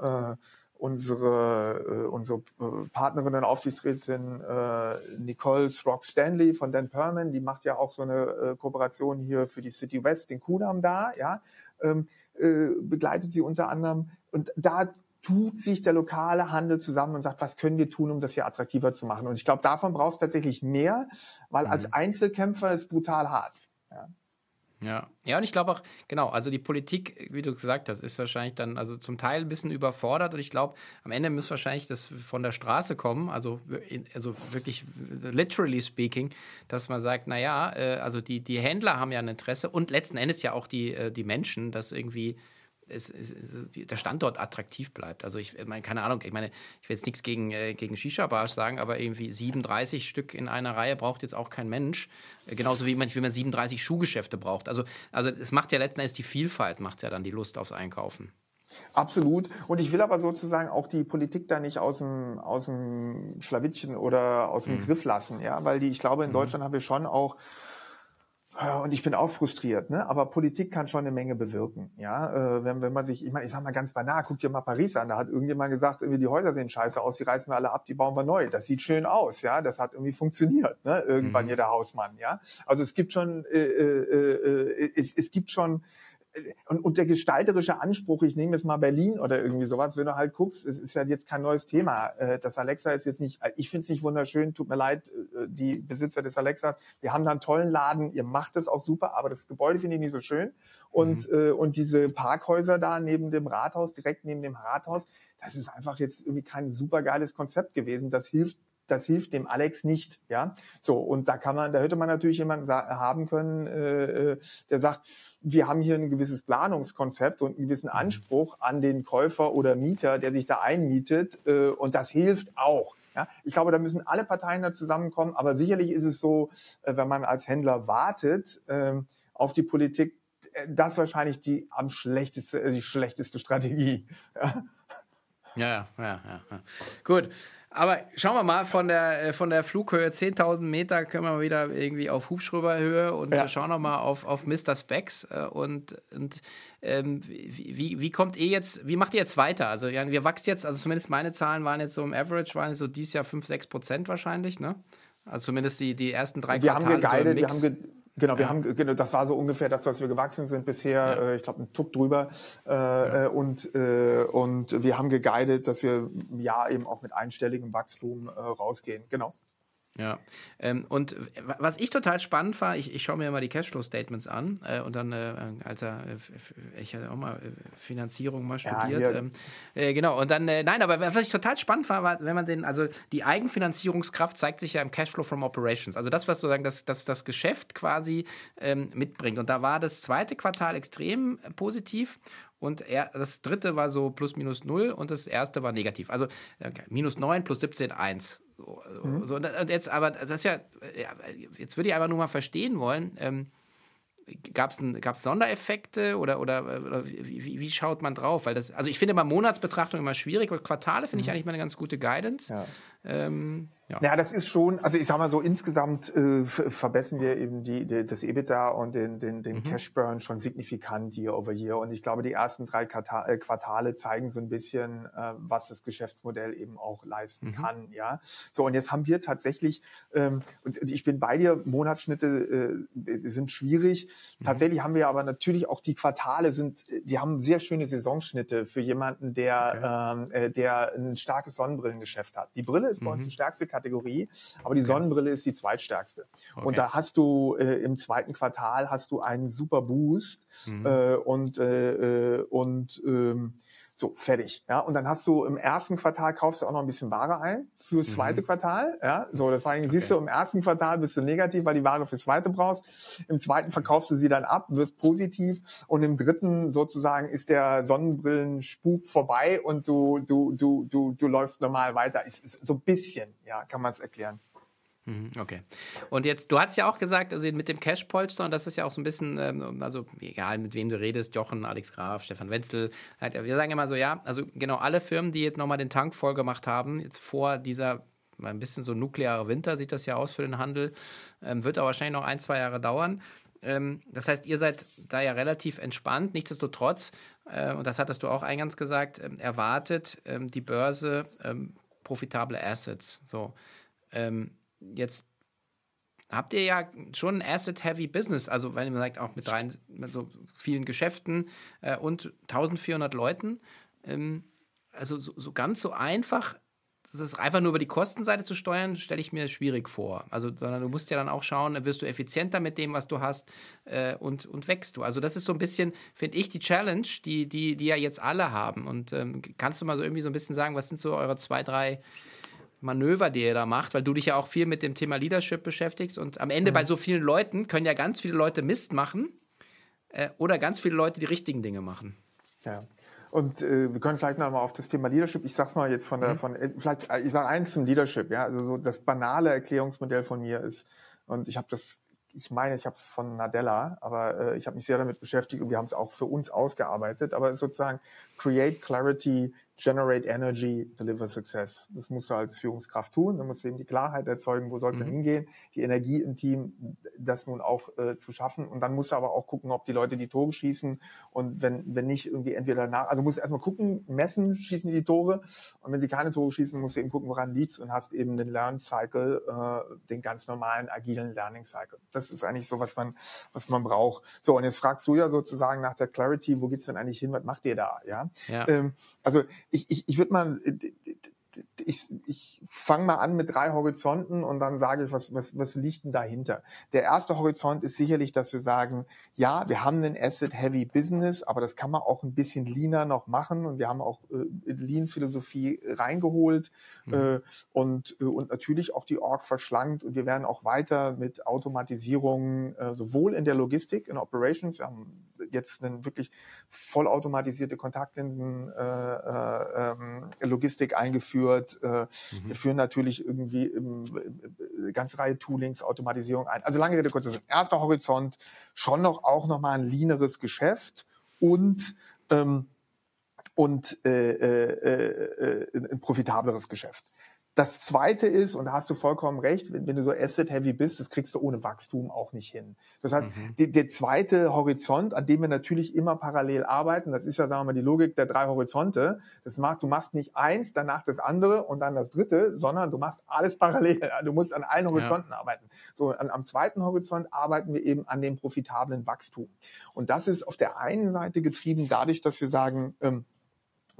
äh, unsere, äh, unsere äh, Partnerin und Aufsichtsrätin äh, Nicole Rock Stanley von Dan Perman, die macht ja auch so eine äh, Kooperation hier für die City West in Kudam da, ja, ähm, äh, begleitet sie unter anderem und da tut sich der lokale Handel zusammen und sagt, was können wir tun, um das hier attraktiver zu machen? Und ich glaube, davon brauchst du tatsächlich mehr, weil mhm. als Einzelkämpfer ist brutal hart. Ja. Ja, ja, und ich glaube auch, genau, also die Politik, wie du gesagt hast, ist wahrscheinlich dann also zum Teil ein bisschen überfordert und ich glaube, am Ende muss wahrscheinlich das von der Straße kommen, also, also wirklich literally speaking, dass man sagt, naja, äh, also die, die Händler haben ja ein Interesse und letzten Endes ja auch die, äh, die Menschen, dass irgendwie es, es, der Standort attraktiv bleibt. Also ich meine, keine Ahnung, ich meine, ich will jetzt nichts gegen, äh, gegen Shisha-Bars sagen, aber irgendwie 37 Stück in einer Reihe braucht jetzt auch kein Mensch. Äh, genauso wie man, wie man 37 Schuhgeschäfte braucht. Also, also es macht ja letzten Endes die Vielfalt, macht ja dann die Lust aufs Einkaufen. Absolut. Und ich will aber sozusagen auch die Politik da nicht aus dem, aus dem Schlawittchen oder aus dem mhm. Griff lassen, ja, weil die, ich glaube, in mhm. Deutschland haben wir schon auch und ich bin auch frustriert, ne? aber Politik kann schon eine Menge bewirken. Ja, äh, wenn, wenn man sich, ich meine, ich sag mal ganz banal, guck dir mal Paris an, da hat irgendjemand gesagt, irgendwie die Häuser sehen scheiße aus, die reißen wir alle ab, die bauen wir neu. Das sieht schön aus, ja, das hat irgendwie funktioniert, ne? irgendwann mhm. jeder Hausmann, ja. Also es gibt schon, äh, äh, äh, es, es gibt schon und, und der gestalterische Anspruch, ich nehme jetzt mal Berlin oder irgendwie sowas, wenn du halt guckst, es ist ja jetzt kein neues Thema. Äh, das Alexa ist jetzt nicht, ich finde es nicht wunderschön, tut mir leid, äh, die Besitzer des Alexas, die haben da einen tollen Laden, ihr macht es auch super, aber das Gebäude finde ich nicht so schön. Und, mhm. äh, und diese Parkhäuser da neben dem Rathaus, direkt neben dem Rathaus, das ist einfach jetzt irgendwie kein super geiles Konzept gewesen. Das hilft das hilft dem Alex nicht, ja. So und da kann man, da hätte man natürlich jemanden haben können, äh, äh, der sagt, wir haben hier ein gewisses Planungskonzept und einen gewissen mhm. Anspruch an den Käufer oder Mieter, der sich da einmietet äh, und das hilft auch. Ja, ich glaube, da müssen alle Parteien da zusammenkommen, aber sicherlich ist es so, äh, wenn man als Händler wartet äh, auf die Politik, äh, das wahrscheinlich die am schlechteste, äh, die schlechteste Strategie. Ja. Ja, ja, ja, ja. Gut. Aber schauen wir mal, von der, äh, von der Flughöhe 10.000 Meter können wir wieder irgendwie auf Hubschrauberhöhe und ja. schauen wir mal auf, auf Mr. Specs. Äh, und, und ähm, wie, wie kommt ihr jetzt, wie macht ihr jetzt weiter? Also, ja, wir wachsen jetzt, also zumindest meine Zahlen waren jetzt so im Average, waren so dieses Jahr 5, 6 Prozent wahrscheinlich, ne? Also zumindest die, die ersten drei wir Quartale. Haben geguidet, so wir haben Genau, wir haben, genau, das war so ungefähr das, was wir gewachsen sind bisher. Ja. Äh, ich glaube, ein Tuck drüber. Äh, ja. Äh, und, äh, und wir haben geguidet, dass wir ja eben auch mit einstelligem Wachstum äh, rausgehen. Genau. Ja, ähm, und was ich total spannend war, ich, ich schaue mir immer die Cashflow-Statements an äh, und dann, äh, Alter, äh, ich hatte auch mal äh, Finanzierung mal studiert. Ja, ähm, äh, genau, und dann, äh, nein, aber was ich total spannend war, war, wenn man den, also die Eigenfinanzierungskraft zeigt sich ja im Cashflow from Operations. Also das, was sozusagen das, das, das Geschäft quasi ähm, mitbringt. Und da war das zweite Quartal extrem positiv und er, das dritte war so plus minus null und das erste war negativ. Also minus neun plus 17, eins. So, mhm. so, und jetzt aber, das ist ja, jetzt würde ich einfach nur mal verstehen wollen, ähm, Gab es Sondereffekte oder, oder, oder wie, wie, schaut man drauf? Weil das, also ich finde bei Monatsbetrachtung immer schwierig, weil Quartale finde ich mhm. eigentlich mal eine ganz gute Guidance. Ja. Ähm, ja. ja, das ist schon, also ich sag mal so, insgesamt äh, verbessern wir eben die, die, das EBITDA und den, den, den mhm. Cash Burn schon signifikant year over year. Und ich glaube, die ersten drei äh, Quartale zeigen so ein bisschen, äh, was das Geschäftsmodell eben auch leisten mhm. kann. Ja, so und jetzt haben wir tatsächlich, ähm, und ich bin bei dir, Monatsschnitte äh, sind schwierig. Mhm. Tatsächlich haben wir aber natürlich auch die Quartale sind, die haben sehr schöne Saisonschnitte für jemanden, der, okay. ähm, äh, der ein starkes Sonnenbrillengeschäft hat. Die Brille ist bei uns mhm. die stärkste Kategorie, aber die okay. Sonnenbrille ist die zweitstärkste. Okay. Und da hast du äh, im zweiten Quartal hast du einen super Boost mhm. äh, und äh, äh und ähm, so, fertig. Ja, und dann hast du im ersten Quartal kaufst du auch noch ein bisschen Ware ein fürs mhm. zweite mhm. Quartal. Ja, so, das heißt, okay. siehst du, im ersten Quartal bist du negativ, weil die Ware fürs zweite brauchst. Im zweiten verkaufst du sie dann ab, wirst positiv. Und im dritten sozusagen ist der Sonnenbrillenspuk vorbei und du, du, du, du, du läufst normal weiter. Ist, ist so ein bisschen, ja, kann man es erklären. Mhm, okay. Und jetzt, du hast ja auch gesagt, also mit dem Cash-Polster, und das ist ja auch so ein bisschen, ähm, also egal mit wem du redest, Jochen, Alex Graf, Stefan Wenzel, halt, wir sagen immer so, ja, also genau alle Firmen, die jetzt nochmal den Tank voll gemacht haben, jetzt vor dieser ein bisschen so nukleare Winter sieht das ja aus für den Handel, ähm, wird aber wahrscheinlich noch ein, zwei Jahre dauern. Ähm, das heißt, ihr seid da ja relativ entspannt. Nichtsdestotrotz, äh, und das hattest du auch eingangs gesagt, ähm, erwartet ähm, die Börse ähm, profitable Assets. So. Ähm, jetzt habt ihr ja schon ein Asset-Heavy Business, also weil man sagt, auch mit, rein, mit so vielen Geschäften äh, und 1400 Leuten. Ähm, also so, so, ganz so einfach, das einfach nur über die Kostenseite zu steuern, stelle ich mir schwierig vor. Also, sondern du musst ja dann auch schauen, wirst du effizienter mit dem, was du hast äh, und, und wächst du. Also das ist so ein bisschen, finde ich, die Challenge, die, die, die ja jetzt alle haben. Und ähm, kannst du mal so irgendwie so ein bisschen sagen, was sind so eure zwei, drei Manöver, die ihr da macht, weil du dich ja auch viel mit dem Thema Leadership beschäftigst und am Ende mhm. bei so vielen Leuten können ja ganz viele Leute Mist machen äh, oder ganz viele Leute die richtigen Dinge machen. Ja. Und äh, wir können vielleicht noch mal auf das Thema Leadership. Ich sag's mal jetzt von der, mhm. von äh, vielleicht, äh, ich sage eins zum Leadership. Ja, also so das banale Erklärungsmodell von mir ist und ich habe das, ich meine, ich habe es von Nadella, aber äh, ich habe mich sehr damit beschäftigt und wir haben es auch für uns ausgearbeitet. Aber sozusagen create clarity Generate Energy, Deliver Success. Das musst du als Führungskraft tun. Du musst eben die Klarheit erzeugen, wo soll es mhm. denn hingehen, die Energie im Team, das nun auch äh, zu schaffen. Und dann musst du aber auch gucken, ob die Leute die Tore schießen. Und wenn, wenn nicht, irgendwie entweder nach, also musst du erstmal gucken, messen, schießen die die Tore. Und wenn sie keine Tore schießen, musst du eben gucken, woran liegt's und hast eben den Learn Cycle, äh, den ganz normalen agilen Learning Cycle. Das ist eigentlich so, was man, was man braucht. So, und jetzt fragst du ja sozusagen nach der Clarity, wo geht's denn eigentlich hin? Was macht ihr da? Ja. ja. Ähm, also ich, ich, ich würde mal, ich, ich fange mal an mit drei Horizonten und dann sage ich, was, was, was liegt denn dahinter? Der erste Horizont ist sicherlich, dass wir sagen, ja, wir haben einen Asset-Heavy Business, aber das kann man auch ein bisschen leaner noch machen und wir haben auch äh, Lean-Philosophie reingeholt mhm. äh, und, äh, und natürlich auch die Org verschlankt und wir werden auch weiter mit Automatisierung äh, sowohl in der Logistik, in Operations, wir haben jetzt eine wirklich vollautomatisierte Kontaktlinsen äh, äh, ähm, Logistik eingeführt. Äh, mhm. Wir führen natürlich irgendwie im, eine ganze Reihe Toolings, Automatisierung ein. Also lange Rede, kurzer Sinn. Erster Horizont, schon noch auch noch mal ein leaneres Geschäft und ähm, und äh, äh, äh, ein profitableres Geschäft. Das zweite ist, und da hast du vollkommen recht, wenn, wenn du so asset-heavy bist, das kriegst du ohne Wachstum auch nicht hin. Das heißt, mhm. der zweite Horizont, an dem wir natürlich immer parallel arbeiten, das ist ja, sagen wir mal, die Logik der drei Horizonte. Das macht, du machst nicht eins, danach das andere und dann das dritte, sondern du machst alles parallel. Du musst an allen Horizonten ja. arbeiten. So, an, am zweiten Horizont arbeiten wir eben an dem profitablen Wachstum. Und das ist auf der einen Seite getrieben dadurch, dass wir sagen, ähm,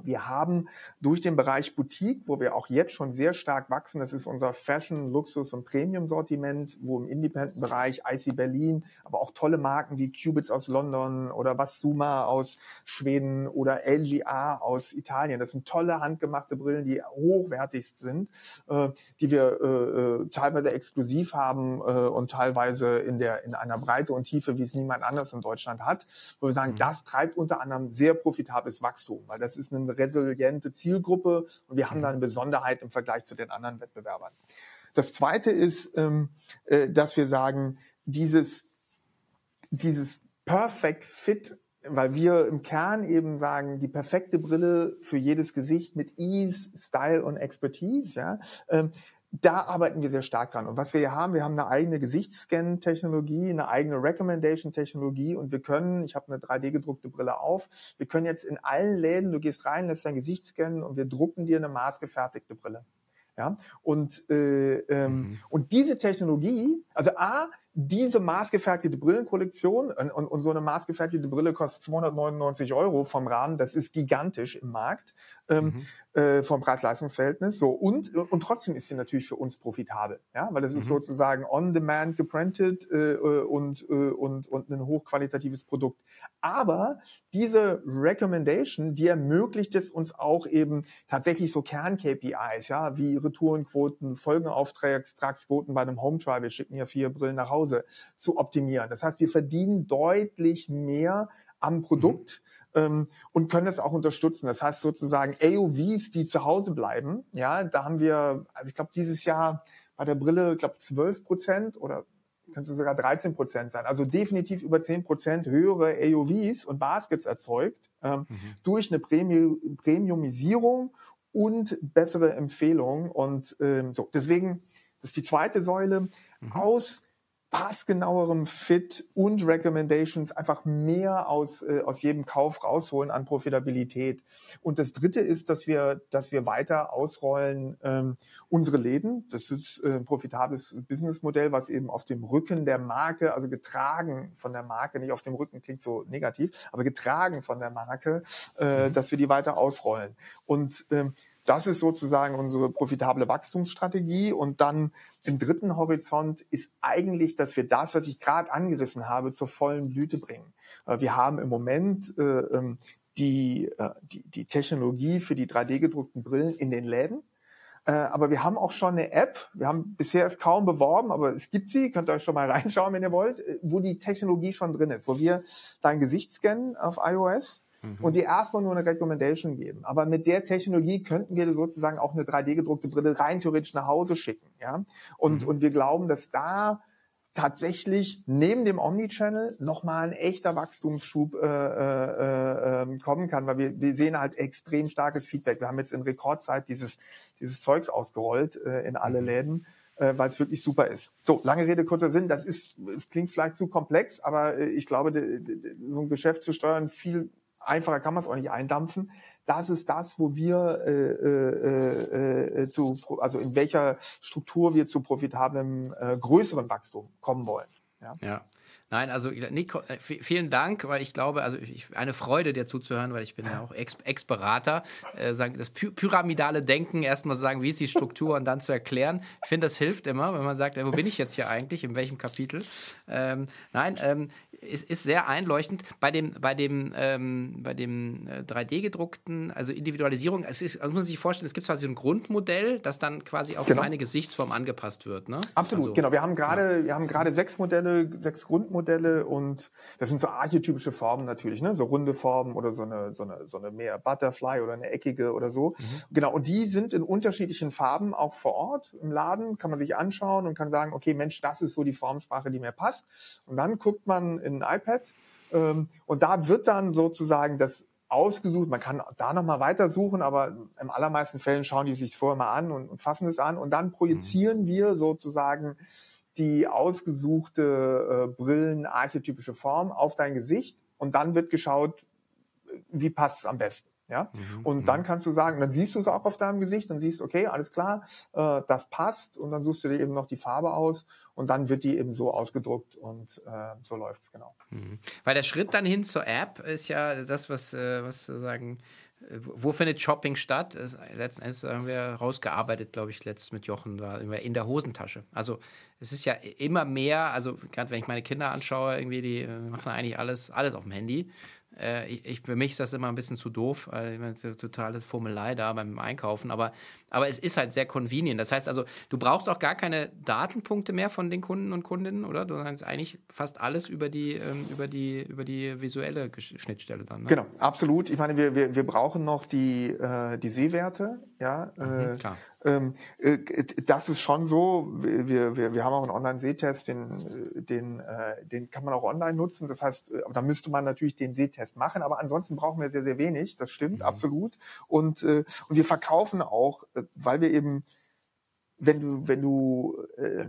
wir haben durch den Bereich Boutique, wo wir auch jetzt schon sehr stark wachsen, das ist unser Fashion, Luxus und Premium-Sortiment, wo im Independent-Bereich IC Berlin, aber auch tolle Marken wie Cubits aus London oder Vassuma aus Schweden oder LGA aus Italien. Das sind tolle handgemachte Brillen, die hochwertig sind, äh, die wir äh, äh, teilweise exklusiv haben äh, und teilweise in der in einer Breite und Tiefe, wie es niemand anders in Deutschland hat, wo wir sagen, mhm. das treibt unter anderem sehr profitables Wachstum, weil das ist ein eine resiliente Zielgruppe und wir haben da eine Besonderheit im Vergleich zu den anderen Wettbewerbern. Das Zweite ist, ähm, äh, dass wir sagen, dieses, dieses Perfect Fit weil wir im Kern eben sagen, die perfekte Brille für jedes Gesicht mit Ease, Style und Expertise, ja, ähm, da arbeiten wir sehr stark dran. Und was wir hier haben, wir haben eine eigene Gesichtsscan-Technologie, eine eigene Recommendation-Technologie und wir können, ich habe eine 3D-gedruckte Brille auf, wir können jetzt in allen Läden, du gehst rein, lässt dein Gesicht scannen und wir drucken dir eine maßgefertigte Brille. Ja, und, äh, ähm, mhm. und diese Technologie, also A, diese maßgefertigte Brillenkollektion und, und, und so eine maßgefertigte Brille kostet 299 Euro vom Rahmen, das ist gigantisch im Markt ähm, mhm äh, vom Preis-Leistungs-Verhältnis. So und und trotzdem ist sie natürlich für uns profitabel, ja, weil es mhm. ist sozusagen on-demand geprintet äh, äh, und äh, und und ein hochqualitatives Produkt. Aber diese Recommendation, die ermöglicht es uns auch eben tatsächlich so Kern-KPIs, ja, wie Retourenquoten, Folgenauftragsquoten bei einem Home Trial, wir schicken ja vier Brillen nach Hause, zu optimieren. Das heißt, wir verdienen deutlich mehr am Produkt. Mhm ähm, und können das auch unterstützen. Das heißt sozusagen AOVs, die zu Hause bleiben. Ja, da haben wir, also ich glaube dieses Jahr bei der Brille, ich glaube 12 Prozent oder könnte sogar 13 Prozent sein. Also definitiv über 10 Prozent höhere AOVs und Baskets erzeugt ähm, mhm. durch eine Premium, Premiumisierung und bessere Empfehlungen. Und ähm, so, deswegen ist die zweite Säule. Mhm. Aus passgenauerem Fit und Recommendations einfach mehr aus, äh, aus jedem Kauf rausholen an Profitabilität. Und das dritte ist, dass wir, dass wir weiter ausrollen ähm, unsere Läden. Das ist äh, ein profitables Businessmodell, was eben auf dem Rücken der Marke, also getragen von der Marke, nicht auf dem Rücken klingt so negativ, aber getragen von der Marke, äh, mhm. dass wir die weiter ausrollen. Und ähm, das ist sozusagen unsere profitable Wachstumsstrategie. Und dann im dritten Horizont ist eigentlich, dass wir das, was ich gerade angerissen habe, zur vollen Blüte bringen. Äh, wir haben im Moment äh, ähm, die, äh, die, die Technologie für die 3D-gedruckten Brillen in den Läden. aber wir haben auch schon eine App. Wir haben bisher es kaum beworben, aber es gibt sie. Könnt ihr euch schon mal reinschauen, wenn ihr wollt, wo die Technologie schon drin ist, wo wir dein Gesicht scannen auf iOS und die erstmal nur eine Recommendation geben. Aber mit der Technologie könnten wir sozusagen auch eine 3D-gedruckte Brille rein theoretisch nach Hause schicken. Ja? Und, mhm. und wir glauben, dass da tatsächlich neben dem Omnichannel nochmal ein echter Wachstumsschub äh, äh, äh, kommen kann, weil wir, wir sehen halt extrem starkes Feedback. Wir haben jetzt in Rekordzeit dieses, dieses Zeugs ausgerollt äh, in alle mhm. Läden, äh, weil es wirklich super ist. So, lange Rede, kurzer Sinn, das ist, es klingt vielleicht zu komplex, aber äh, ich glaube, so ein Geschäft zu steuern, viel einfacher kann man es auch nicht eindampfen das ist das, wo wir äh, äh, äh, zu, also in welcher Struktur wir zu profitablem äh, größeren Wachstum kommen wollen. Ja. ja. Nein, also Nico, äh, vielen Dank, weil ich glaube, also ich, eine Freude dir zuzuhören, weil ich bin ja auch Ex-Berater. Ex äh, das py pyramidale Denken, erstmal sagen, wie ist die Struktur und dann zu erklären. Ich finde, das hilft immer, wenn man sagt, wo bin ich jetzt hier eigentlich, in welchem Kapitel. Ähm, nein, ähm, ist, ist sehr einleuchtend. Bei dem, bei dem, ähm, bei dem 3D-gedruckten, äh, also Individualisierung, es ist, also muss man sich vorstellen, es gibt quasi ein Grundmodell, das dann quasi auf genau. meine Gesichtsform angepasst wird. Ne? Absolut, also, genau. Wir haben gerade, ja. wir haben gerade sechs Modelle, sechs Grundmodelle und das sind so archetypische Formen natürlich, ne? So runde Formen oder so eine, so eine, so eine mehr Butterfly oder eine eckige oder so. Mhm. Genau. Und die sind in unterschiedlichen Farben auch vor Ort im Laden, kann man sich anschauen und kann sagen, okay, Mensch, das ist so die Formsprache, die mir passt. Und dann guckt man in ein iPad. Ähm, und da wird dann sozusagen das ausgesucht. Man kann da nochmal weitersuchen, aber im allermeisten Fällen schauen die sich vorher mal an und, und fassen es an. Und dann projizieren mhm. wir sozusagen die ausgesuchte äh, Brillen-archetypische Form auf dein Gesicht. Und dann wird geschaut, wie passt es am besten. Ja, mhm, und dann mhm. kannst du sagen, dann siehst du es auch auf deinem Gesicht und siehst, okay, alles klar, äh, das passt und dann suchst du dir eben noch die Farbe aus und dann wird die eben so ausgedruckt und äh, so läuft's genau. Mhm. Weil der Schritt dann hin zur App ist ja das, was, äh, was sagen, äh, wo findet Shopping statt? Letzten Endes haben wir rausgearbeitet, glaube ich, letztes mit Jochen, in der Hosentasche. Also es ist ja immer mehr, also gerade wenn ich meine Kinder anschaue, irgendwie, die äh, machen eigentlich alles, alles auf dem Handy. Äh, ich, für mich ist das immer ein bisschen zu doof, ich meine, totale Formelei da beim Einkaufen, aber, aber es ist halt sehr convenient. Das heißt also, du brauchst auch gar keine Datenpunkte mehr von den Kunden und Kundinnen, oder? Du kannst eigentlich fast alles über die, ähm, über die, über die visuelle Schnittstelle dann. Ne? Genau, absolut. Ich meine, wir, wir, wir brauchen noch die, äh, die Sehwerte, ja. Mhm, äh, klar. Ähm, äh, das ist schon so. Wir, wir, wir haben auch einen Online-Sehtest, den, den, äh, den kann man auch online nutzen. Das heißt, äh, da müsste man natürlich den Sehtest machen, aber ansonsten brauchen wir sehr, sehr wenig. Das stimmt, mhm. absolut. Und, äh, und wir verkaufen auch, äh, weil wir eben, wenn du, wenn du äh,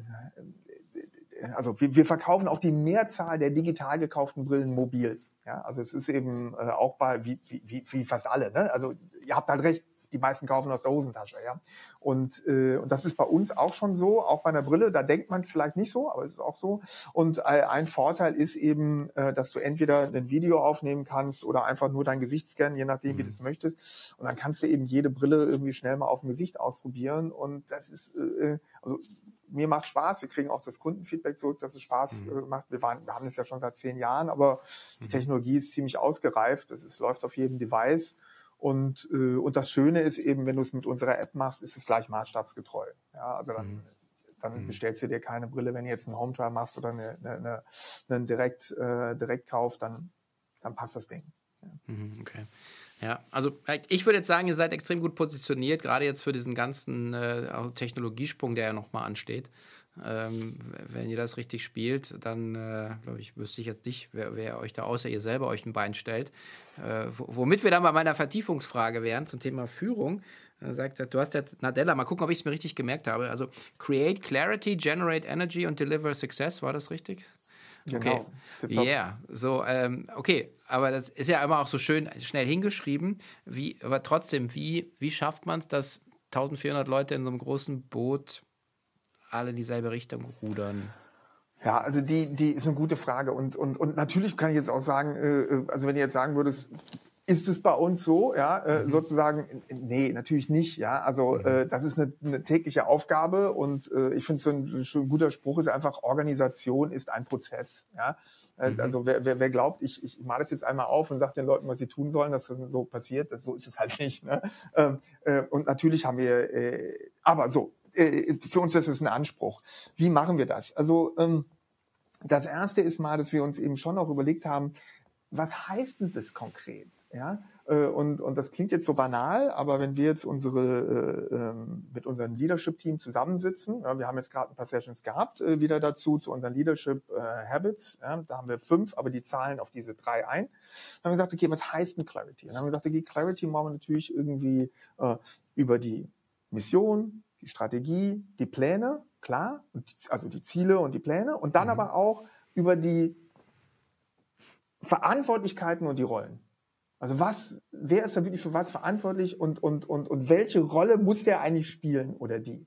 also wir, wir verkaufen auch die Mehrzahl der digital gekauften Brillen mobil. Ja, also es ist eben äh, auch bei, wie, wie, wie fast alle, ne? Also ihr habt halt recht, die meisten kaufen aus der Hosentasche, ja. Und, äh, und das ist bei uns auch schon so, auch bei einer Brille, da denkt man es vielleicht nicht so, aber es ist auch so. Und äh, ein Vorteil ist eben, äh, dass du entweder ein Video aufnehmen kannst oder einfach nur dein Gesicht scannen, je nachdem, mhm. wie du es möchtest. Und dann kannst du eben jede Brille irgendwie schnell mal auf dem Gesicht ausprobieren. Und das ist, äh, also mir macht Spaß. Wir kriegen auch das Kundenfeedback zurück, dass es Spaß mhm. äh, macht. Wir, waren, wir haben das ja schon seit zehn Jahren, aber die mhm. Technologie ist ziemlich ausgereift. Es läuft auf jedem Device. Und, äh, und das Schöne ist eben, wenn du es mit unserer App machst, ist es gleich maßstabsgetreu. Ja, also dann, mhm. dann mhm. bestellst du dir keine Brille, wenn du jetzt einen Home Trial machst oder eine, eine, eine, einen Direkt, äh, Direktkauf, dann, dann passt das Ding. Ja. Mhm, okay. Ja, also ich würde jetzt sagen, ihr seid extrem gut positioniert, gerade jetzt für diesen ganzen äh, Technologiesprung, der ja nochmal ansteht. Ähm, wenn ihr das richtig spielt, dann äh, glaube ich, wüsste ich jetzt nicht, wer, wer, euch da außer ihr selber euch ein Bein stellt. Äh, womit wir dann bei meiner Vertiefungsfrage wären zum Thema Führung. Er sagt, du hast ja Nadella, mal gucken, ob ich es mir richtig gemerkt habe. Also create clarity, generate energy und deliver success, war das richtig? Genau. Okay. Ja, yeah. so, ähm, okay, aber das ist ja immer auch so schön schnell hingeschrieben. Wie, aber trotzdem, wie, wie schafft man es, dass 1400 Leute in so einem großen Boot alle in dieselbe Richtung rudern? Ja, also die, die ist eine gute Frage. Und, und, und natürlich kann ich jetzt auch sagen, äh, äh also wenn ihr jetzt sagen würdest, ist es bei uns so, ja, äh, mhm. sozusagen, nee, natürlich nicht, ja. Also mhm. äh, das ist eine, eine tägliche Aufgabe und äh, ich finde so ein, ein guter Spruch ist einfach, Organisation ist ein Prozess, ja. Äh, mhm. Also wer, wer, wer glaubt, ich, ich male das jetzt einmal auf und sage den Leuten, was sie tun sollen, dass das so passiert, das, so ist es halt nicht. Ne? Ähm, äh, und natürlich haben wir, äh, aber so, äh, für uns ist es ein Anspruch. Wie machen wir das? Also ähm, das erste ist mal, dass wir uns eben schon auch überlegt haben, was heißt denn das konkret? Ja, Äh, und, und das klingt jetzt so banal, aber wenn wir jetzt unsere äh, ähm, mit unserem Leadership-Team zusammensitzen, ja, wir haben jetzt gerade ein paar Sessions gehabt, äh, wieder dazu zu unseren Leadership äh, Habits. Ja, da haben wir fünf, aber die zahlen auf diese drei ein. Dann haben wir gesagt, okay, was heißt denn Clarity? dann haben wir gesagt, okay, Clarity machen wir natürlich irgendwie äh, über die Mission, die Strategie, die Pläne, klar, also die Ziele und die Pläne, und dann mhm. aber auch über die Verantwortlichkeiten und die Rollen. Also was, wer ist da wirklich für was verantwortlich und, und, und, und welche Rolle muss der eigentlich spielen oder die?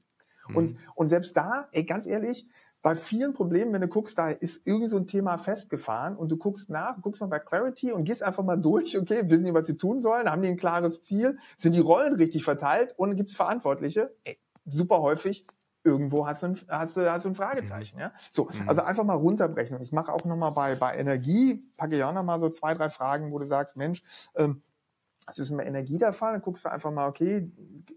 Mhm. Und, und selbst da, ey, ganz ehrlich, bei vielen Problemen, wenn du guckst, da ist irgend so ein Thema festgefahren und du guckst nach, guckst mal bei Clarity und gehst einfach mal durch, okay, wissen die, was sie tun sollen, haben die ein klares Ziel, sind die Rollen richtig verteilt und gibt es Verantwortliche? Ey, super häufig irgendwo hast du ein, hast du, hast du ein Fragezeichen. Mhm. Ja? So, mhm. also einfach mal runterbrechen. Und ich mache auch nochmal bei, bei Energie, packe ich auch nochmal so zwei, drei Fragen, wo du sagst, Mensch, ähm, das ist immer Energie der Fall. Dann guckst du einfach mal, okay,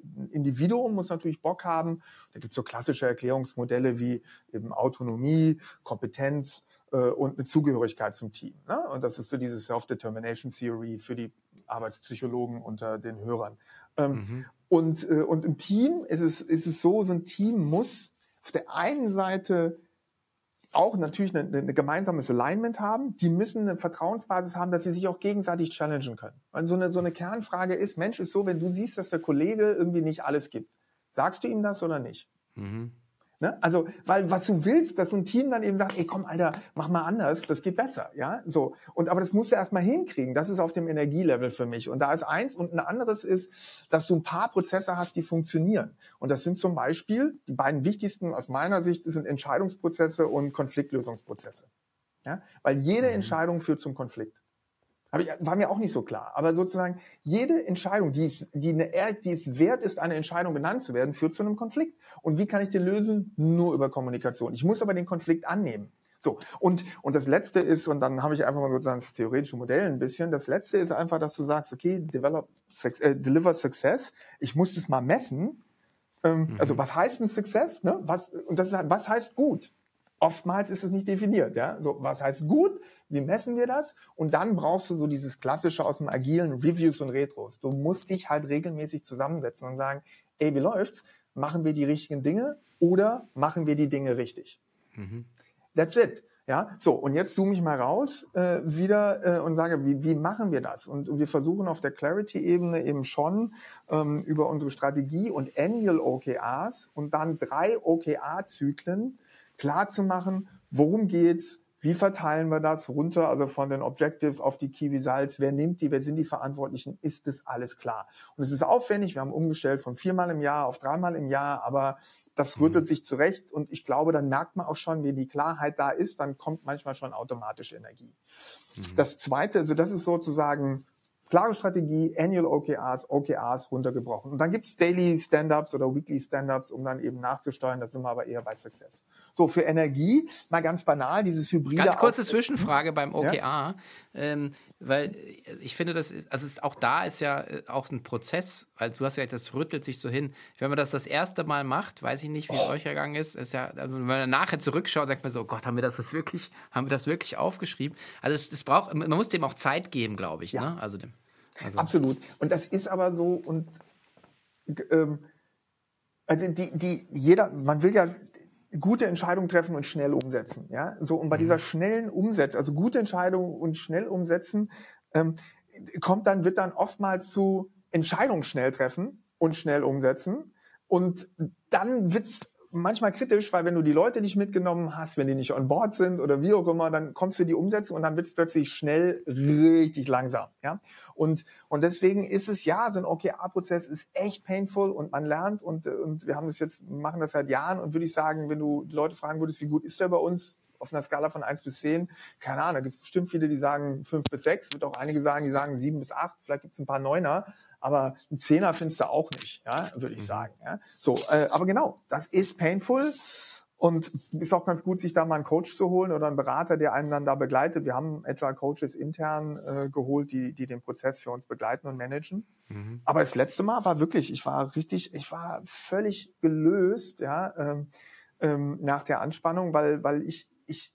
ein Individuum muss natürlich Bock haben. Da gibt es so klassische Erklärungsmodelle wie eben Autonomie, Kompetenz äh, und eine Zugehörigkeit zum Team. Ne? Und das ist so diese Self-Determination Theory für die Arbeitspsychologen unter den Hörern. Ähm, mhm. Und, äh, und im Team ist es, ist es so, so ein Team muss auf der einen Seite auch natürlich ein eine gemeinsames Alignment haben. Die müssen eine Vertrauensbasis haben, dass sie sich auch gegenseitig challengen können. Weil so eine, so eine Kernfrage ist, Mensch, ist so, wenn du siehst, dass der Kollege irgendwie nicht alles gibt, sagst du ihm das oder nicht? Mhm. Ne? Also, weil was du willst, dass so ein Team dann eben sagt, ey, komm, Alter, mach mal anders, das geht besser, ja, so. Und aber das musst du erstmal hinkriegen. Das ist auf dem Energielevel für mich. Und da ist eins und ein anderes ist, dass du ein paar Prozesse hast, die funktionieren. Und das sind zum Beispiel die beiden wichtigsten aus meiner Sicht sind Entscheidungsprozesse und Konfliktlösungsprozesse. Ja, weil jede mhm. Entscheidung führt zum Konflikt. Ich, war mir auch nicht so klar. Aber sozusagen jede Entscheidung, die, ist, die, eine, die es wert ist, eine Entscheidung genannt zu werden, führt zu einem Konflikt. Und wie kann ich den lösen? Nur über Kommunikation. Ich muss aber den Konflikt annehmen. So, und, und das Letzte ist, und dann habe ich einfach mal sozusagen das theoretische Modell ein bisschen, das Letzte ist einfach, dass du sagst, okay, develop, äh, deliver success, ich muss das mal messen. Ähm, mhm. Also was heißt ein Success? Ne? Was, und das ist, was heißt gut? Oftmals ist es nicht definiert. Ja? So, was heißt gut? Wie messen wir das? Und dann brauchst du so dieses klassische aus dem agilen Reviews und Retros. Du musst dich halt regelmäßig zusammensetzen und sagen, ey, wie läuft's? Machen wir die richtigen Dinge oder machen wir die Dinge richtig? Mhm. That's it. Ja, so, und jetzt zoome ich mal raus äh, wieder äh, und sage, wie, wie machen wir das? Und wir versuchen auf der Clarity-Ebene eben schon ähm, über unsere Strategie und Annual OKRs und dann drei OKR-Zyklen klar zu machen, worum geht's, wie verteilen wir das runter, also von den Objectives auf die Key Results? Wer nimmt die? Wer sind die Verantwortlichen? Ist das alles klar? Und es ist aufwendig. Wir haben umgestellt von viermal im Jahr auf dreimal im Jahr, aber das mhm. rüttelt sich zurecht. Und ich glaube, dann merkt man auch schon, wenn die Klarheit da ist, dann kommt manchmal schon automatisch Energie. Mhm. Das zweite, also das ist sozusagen klare Strategie, Annual OKRs, OKRs runtergebrochen. Und dann gibt's Daily Stand-Ups oder Weekly Stand-Ups, um dann eben nachzusteuern. Das sind wir aber eher bei Success. So, für Energie, mal ganz banal, dieses hybride. Ganz kurze Zwischenfrage beim OKR, ja? ähm, weil ich finde, das ist, also ist, auch da ist ja äh, auch ein Prozess, weil du hast ja, das rüttelt sich so hin. Wenn man das das erste Mal macht, weiß ich nicht, wie es euch ergangen ist, ist ja, also wenn man nachher zurückschaut, sagt man so, oh Gott, haben wir das wirklich, haben wir das wirklich aufgeschrieben? Also es, es braucht, man muss dem auch Zeit geben, glaube ich, ja. ne? Also dem. Also. Absolut. Und das ist aber so und ähm, also die, die, jeder, man will ja gute Entscheidungen treffen und schnell umsetzen. Ja, so und bei dieser mhm. schnellen Umsetzung, also gute Entscheidungen und schnell umsetzen, ähm, kommt dann wird dann oftmals zu Entscheidungen schnell treffen und schnell umsetzen und dann wird's manchmal kritisch, weil wenn du die Leute nicht mitgenommen hast, wenn die nicht on board sind oder wie auch immer, dann kommst du in die Umsetzung und dann wird es plötzlich schnell richtig langsam. Ja? Und, und deswegen ist es ja, so ein OKR-Prozess ist echt painful und man lernt und, und wir haben das jetzt, machen das seit Jahren und würde ich sagen, wenn du die Leute fragen würdest, wie gut ist der bei uns, auf einer Skala von eins bis zehn, keine Ahnung, da gibt es bestimmt viele, die sagen fünf bis sechs, wird auch einige sagen, die sagen sieben bis acht, vielleicht gibt es ein paar Neuner, aber ein Zehner findest du auch nicht, ja, würde ich mhm. sagen. Ja. So, äh, aber genau, das ist painful. Und ist auch ganz gut, sich da mal einen Coach zu holen oder einen Berater, der einen dann da begleitet. Wir haben Agile Coaches intern äh, geholt, die, die den Prozess für uns begleiten und managen. Mhm. Aber das letzte Mal war wirklich, ich war richtig, ich war völlig gelöst, ja, ähm, ähm, nach der Anspannung, weil, weil ich, ich,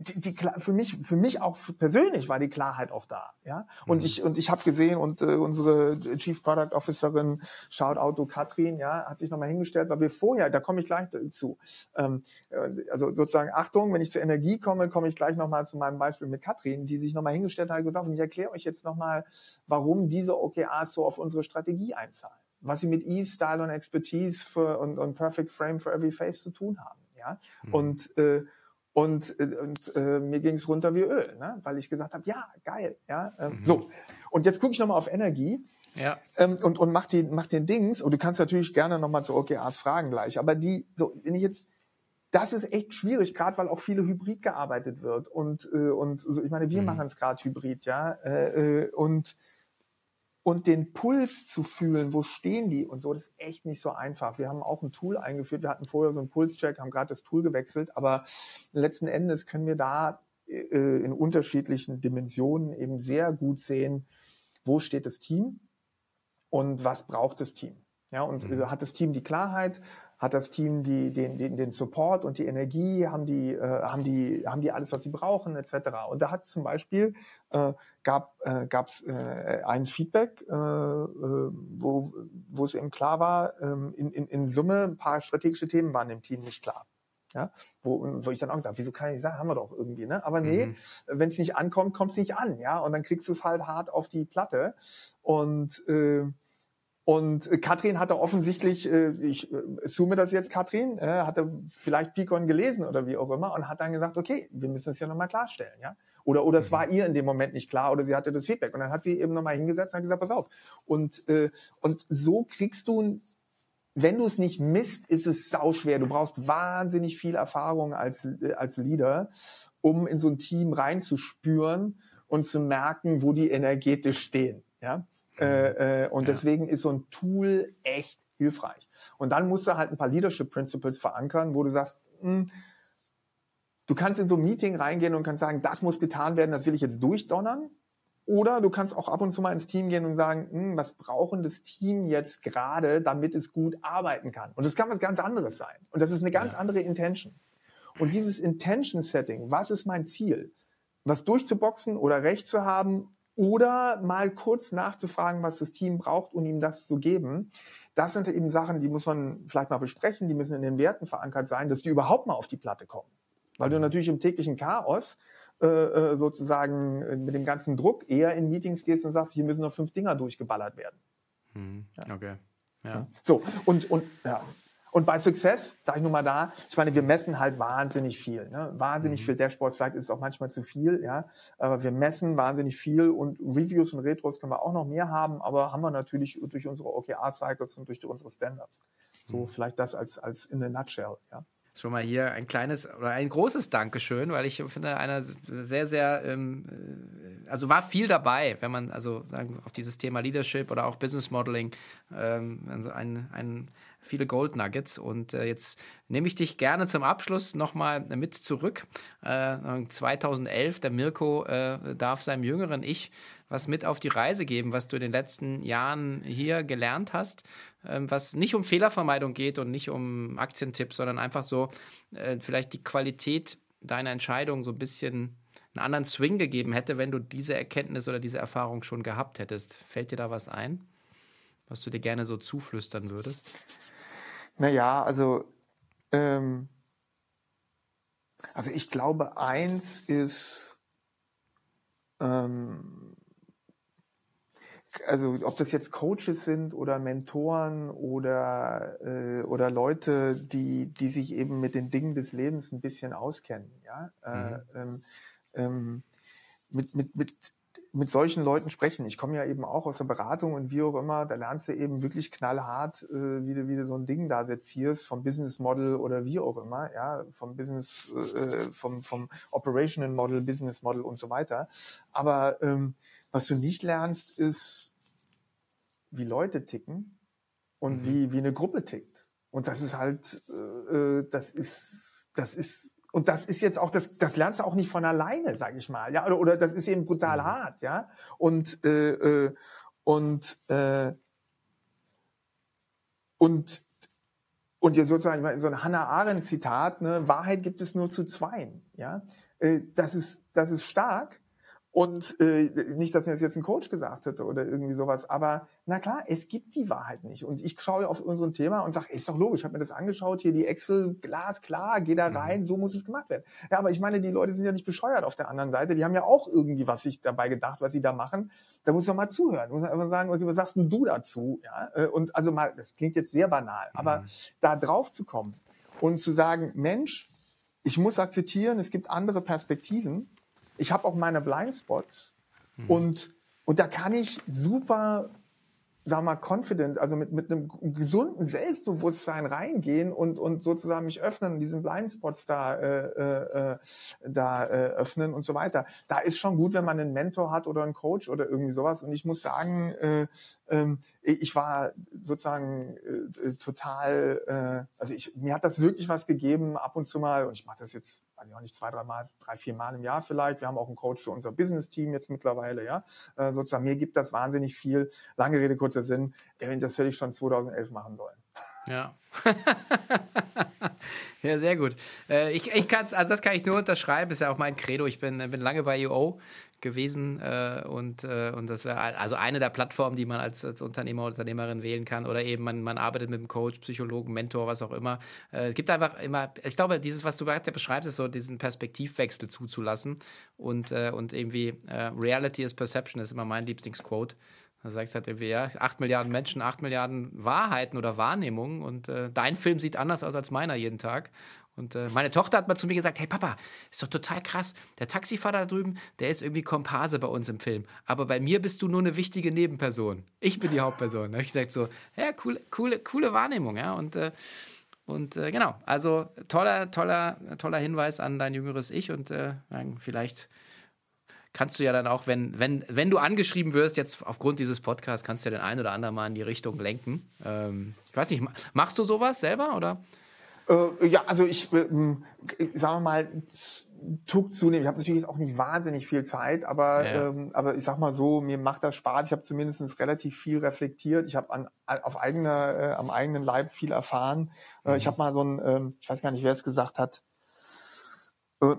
die, die, für mich für mich auch persönlich war die Klarheit auch da ja und mhm. ich und ich habe gesehen und äh, unsere Chief Product Officerin Shout out to Katrin ja hat sich nochmal hingestellt weil wir vorher da komme ich gleich zu ähm, äh, also sozusagen Achtung wenn ich zur Energie komme komme ich gleich nochmal zu meinem Beispiel mit Katrin die sich nochmal hingestellt hat und gesagt und ich erkläre euch jetzt nochmal warum diese OKRs so auf unsere Strategie einzahlen was sie mit E Style und Expertise für, und, und Perfect Frame for Every Face zu tun haben ja mhm. und äh, und, äh, und äh, mir ging es runter wie Öl, ne? weil ich gesagt habe, ja, geil. Ja, ähm, mhm. So, und jetzt gucke ich nochmal auf Energie ja. ähm, und, und mach, die, mach den Dings. Und du kannst natürlich gerne nochmal zu OKRs fragen gleich. Aber die, so, wenn ich jetzt, das ist echt schwierig, gerade weil auch viele Hybrid gearbeitet wird. Und, äh, und so, ich meine, wir mhm. machen es gerade Hybrid, ja. Äh, äh, und und den Puls zu fühlen, wo stehen die und so, das ist echt nicht so einfach. Wir haben auch ein Tool eingeführt, wir hatten vorher so einen Pulscheck, haben gerade das Tool gewechselt, aber letzten Endes können wir da äh, in unterschiedlichen Dimensionen eben sehr gut sehen, wo steht das Team und was braucht das Team. Ja, und mhm. hat das Team die Klarheit, hat das Team die, den, den, den Support und die Energie, haben die, äh, haben die, haben die alles, was sie brauchen, etc. Und da hat zum Beispiel äh, gab äh, gab's äh, ein Feedback, äh, äh, wo, wo es eben klar war, ähm, in, in, in Summe ein paar strategische Themen waren dem Team nicht klar. Ja, wo, wo ich dann auch gesagt, wieso kann ich sagen, haben wir doch irgendwie, ne? Aber nee, mhm. wenn es nicht ankommt, kommt es nicht an, ja. Und dann kriegst du es halt hart auf die Platte. Und äh, und Katrin hatte offensichtlich, äh, ich äh, assume das jetzt Katrin, äh, hatte vielleicht Picon gelesen oder wie auch immer und hat dann gesagt, okay, wir müssen es ja nochmal klarstellen, ja. Oder, oder es war mhm. ihr in dem Moment nicht klar oder sie hatte das Feedback. Und dann hat sie eben nochmal hingesetzt und hat gesagt, pass auf. Und, äh, und so kriegst du, wenn du es nicht misst, ist es sauschwer. Du brauchst wahnsinnig viel Erfahrung als, als Leader, um in so ein Team reinzuspüren und zu merken, wo die energetisch stehen. Ja. Äh, äh, und ja. deswegen ist so ein Tool echt hilfreich. Und dann musst du halt ein paar Leadership Principles verankern, wo du sagst, mh, hm, du kannst in so ein Meeting reingehen und kannst sagen, das muss getan werden, das will ich jetzt durchdonnern. Oder du kannst auch ab und zu mal ins Team gehen und sagen, hm, was brauchen das Team jetzt gerade, damit es gut arbeiten kann? Und das kann was ganz anderes sein. Und das ist eine ganz ja. andere Intention. Und dieses Intention Setting, was ist mein Ziel? Was durchzuboxen oder recht zu haben oder mal kurz nachzufragen, was das Team braucht und ihm das zu geben. Das sind eben Sachen, die muss man vielleicht mal besprechen, die müssen in den Werten verankert sein, dass die überhaupt mal auf die Platte kommen. Weil du mhm. natürlich im täglichen Chaos äh, äh sozusagen äh, mit dem ganzen Druck eher in Meetings gehst und sagst, hier müssen noch fünf Dinger durchgeballert werden. Mhm. Okay. Ja. So, und, und ja, und bei Success, sage ich nur mal da, ich meine, wir messen halt wahnsinnig viel. Ne? Wahnsinnig mhm. viel Dashboards, vielleicht ist es auch manchmal zu viel, ja. Aber wir messen wahnsinnig viel und Reviews und Retros können wir auch noch mehr haben, aber haben wir natürlich durch unsere OKR-Cycles und durch unsere Standards. So mhm. vielleicht das als, als in a nutshell, ja schon mal hier ein kleines oder ein großes Dankeschön, weil ich finde, einer sehr, sehr, ähm, äh, also war viel dabei, wenn man also sagen, auf dieses Thema Leadership oder auch Business Modeling, ähm, also ein, ein, viele Gold Nuggets. Und äh, jetzt nehme ich dich gerne zum Abschluss nochmal mit zurück. Äh, 2011, der Mirko äh, darf seinem jüngeren Ich was mit auf die Reise geben, was du in den letzten Jahren hier gelernt hast, ähm, was nicht um Fehlervermeidung geht und nicht um Aktientipps, sondern einfach so äh, vielleicht die Qualität deiner Entscheidung so ein bisschen einen anderen Swing gegeben hätte, wenn du diese Erkenntnis oder diese Erfahrung schon gehabt hättest. Fällt dir da was ein, was du dir gerne so zuflüstern würdest? Naja, also, ähm, also ich glaube, eins ist, ähm, also ob das jetzt Coaches sind oder Mentoren oder äh, oder Leute, die die sich eben mit den Dingen des Lebens ein bisschen auskennen, ja, äh, mhm. ähm, ähm, mit mit mit mit solchen Leuten sprechen. Ich komme ja eben auch aus der Beratung und wie auch immer, da lernst du eben wirklich knallhart, äh, wie, du, wie du so ein Ding da sezierst, vom Business Model oder wie auch immer, ja, vom Business, äh, vom, vom Operational Model, Business Model und so weiter. Aber ähm, was du nicht lernst, ist, wie Leute ticken und mhm. wie, wie eine Gruppe tickt. Und das ist halt, äh, äh, das ist, das ist, und das ist jetzt auch, das, das lernst du auch nicht von alleine, sag ich mal, ja, oder, oder das ist eben brutal mhm. hart, ja. Und, äh, äh, und, äh, und, und jetzt sozusagen so ein Hannah Arendt Zitat, ne, Wahrheit gibt es nur zu zweien, ja. äh, das ist, das ist stark. Und äh, nicht, dass mir das jetzt ein Coach gesagt hätte oder irgendwie sowas, aber na klar, es gibt die Wahrheit nicht. Und ich schaue auf unseren Thema und sage, ist doch logisch, ich habe mir das angeschaut, hier die Excel, Glas, klar, geh da mhm. rein, so muss es gemacht werden. Ja, aber ich meine, die Leute sind ja nicht bescheuert auf der anderen Seite, die haben ja auch irgendwie was sich dabei gedacht, was sie da machen. Da muss man mal zuhören, da muss man einfach sagen, okay, was sagst denn du dazu? Ja, äh, und also mal, das klingt jetzt sehr banal, aber mhm. da drauf zu kommen und zu sagen, Mensch, ich muss akzeptieren, es gibt andere Perspektiven ich habe auch meine Blindspots mhm. und, und da kann ich super sag mal, confident, also mit, mit einem gesunden Selbstbewusstsein reingehen und, und sozusagen mich öffnen und diesen Blindspots da, äh, äh, da äh, öffnen und so weiter. Da ist schon gut, wenn man einen Mentor hat oder einen Coach oder irgendwie sowas. Und ich muss sagen, äh, äh, ich war sozusagen äh, äh, total, äh, also ich, mir hat das wirklich was gegeben, ab und zu mal, und ich mache das jetzt, weiß ich auch nicht, zwei, drei Mal, drei, vier Mal im Jahr vielleicht. Wir haben auch einen Coach für unser Business-Team jetzt mittlerweile, ja. Äh, sozusagen, mir gibt das wahnsinnig viel. Lange Rede, kurzer Sinn, das hätte ich schon 2011 machen sollen. Ja. ja, sehr gut. Äh, ich, ich kann's, also das kann ich nur unterschreiben, ist ja auch mein Credo. Ich bin, bin lange bei EO gewesen äh, und, äh, und das wäre also eine der Plattformen, die man als, als Unternehmer oder Unternehmerin wählen kann oder eben man, man arbeitet mit einem Coach, Psychologen, Mentor, was auch immer. Äh, es gibt einfach immer, ich glaube, dieses, was du gerade beschreibst, ist so diesen Perspektivwechsel zuzulassen und, äh, und irgendwie äh, Reality is Perception ist immer mein Lieblingsquote. Da sagst du halt irgendwie, ja, acht Milliarden Menschen, acht Milliarden Wahrheiten oder Wahrnehmungen und äh, dein Film sieht anders aus als meiner jeden Tag. Und äh, meine Tochter hat mal zu mir gesagt, hey Papa, ist doch total krass. Der Taxifahrer da drüben, der ist irgendwie Komparse bei uns im Film. Aber bei mir bist du nur eine wichtige Nebenperson. Ich bin die Hauptperson. Da habe ich gesagt so, ja, coole, coole, coole Wahrnehmung, ja. Und, äh, und äh, genau, also toller, toller, toller Hinweis an dein jüngeres Ich und äh, vielleicht kannst du ja dann auch, wenn, wenn, wenn du angeschrieben wirst, jetzt aufgrund dieses Podcasts, kannst du ja den einen oder anderen mal in die Richtung lenken. Ähm, ich weiß nicht, machst du sowas selber oder? Äh, ja, also ich, äh, sagen wir mal, Tuck zunehmen. Ich habe natürlich auch nicht wahnsinnig viel Zeit, aber, ja. ähm, aber ich sag mal so, mir macht das Spaß. Ich habe zumindest relativ viel reflektiert. Ich habe an auf eigener, äh, am eigenen Leib viel erfahren. Äh, mhm. Ich habe mal so ein, ähm, ich weiß gar nicht, wer es gesagt hat, äh,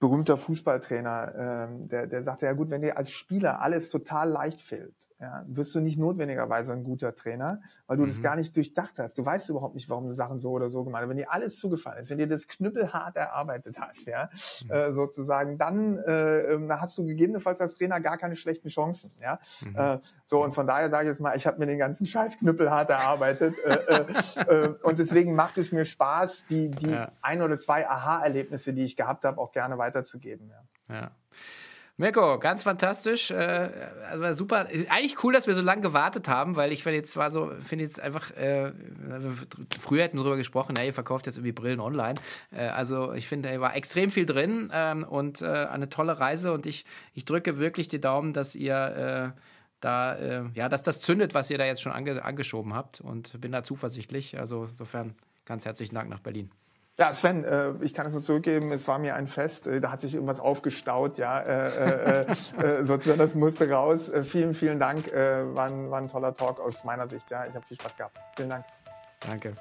berühmter Fußballtrainer, ähm, der, der sagte, ja gut, wenn dir als Spieler alles total leicht fällt, ja, wirst du nicht notwendigerweise ein guter Trainer, weil du mhm. das gar nicht durchdacht hast. Du weißt überhaupt nicht, warum du Sachen so oder so gemacht hast. Wenn dir alles zugefallen ist, wenn dir das knüppelhart erarbeitet hast, ja, mhm. äh, sozusagen, dann äh, ähm, hast du gegebenenfalls als Trainer gar keine schlechten Chancen. Ja? Mhm. Äh, so, und von daher sage ich jetzt mal, ich habe mir den ganzen Scheiß knüppelhart erarbeitet. äh, äh, äh, und deswegen macht es mir Spaß, die, die ja. ein oder zwei Aha-Erlebnisse, die ich gehabt habe, auch gerne weiterzugeben. Ja. ja. Mirko, ganz fantastisch. Äh, also super. Eigentlich cool, dass wir so lange gewartet haben, weil ich jetzt zwar so, finde jetzt einfach, äh, früher hätten wir darüber gesprochen, ja, ihr verkauft jetzt irgendwie Brillen online. Äh, also ich finde, da war extrem viel drin ähm, und äh, eine tolle Reise und ich, ich drücke wirklich die Daumen, dass ihr äh, da, äh, ja, dass das zündet, was ihr da jetzt schon ange angeschoben habt und bin da zuversichtlich. Also insofern ganz herzlichen Dank nach Berlin. Ja, Sven, äh, ich kann es nur zurückgeben, es war mir ein Fest, äh, da hat sich irgendwas aufgestaut, ja, äh, äh, äh, sozusagen das musste raus. Äh, vielen, vielen Dank, äh, war, ein, war ein toller Talk aus meiner Sicht, ja, ich habe viel Spaß gehabt. Vielen Dank. Danke.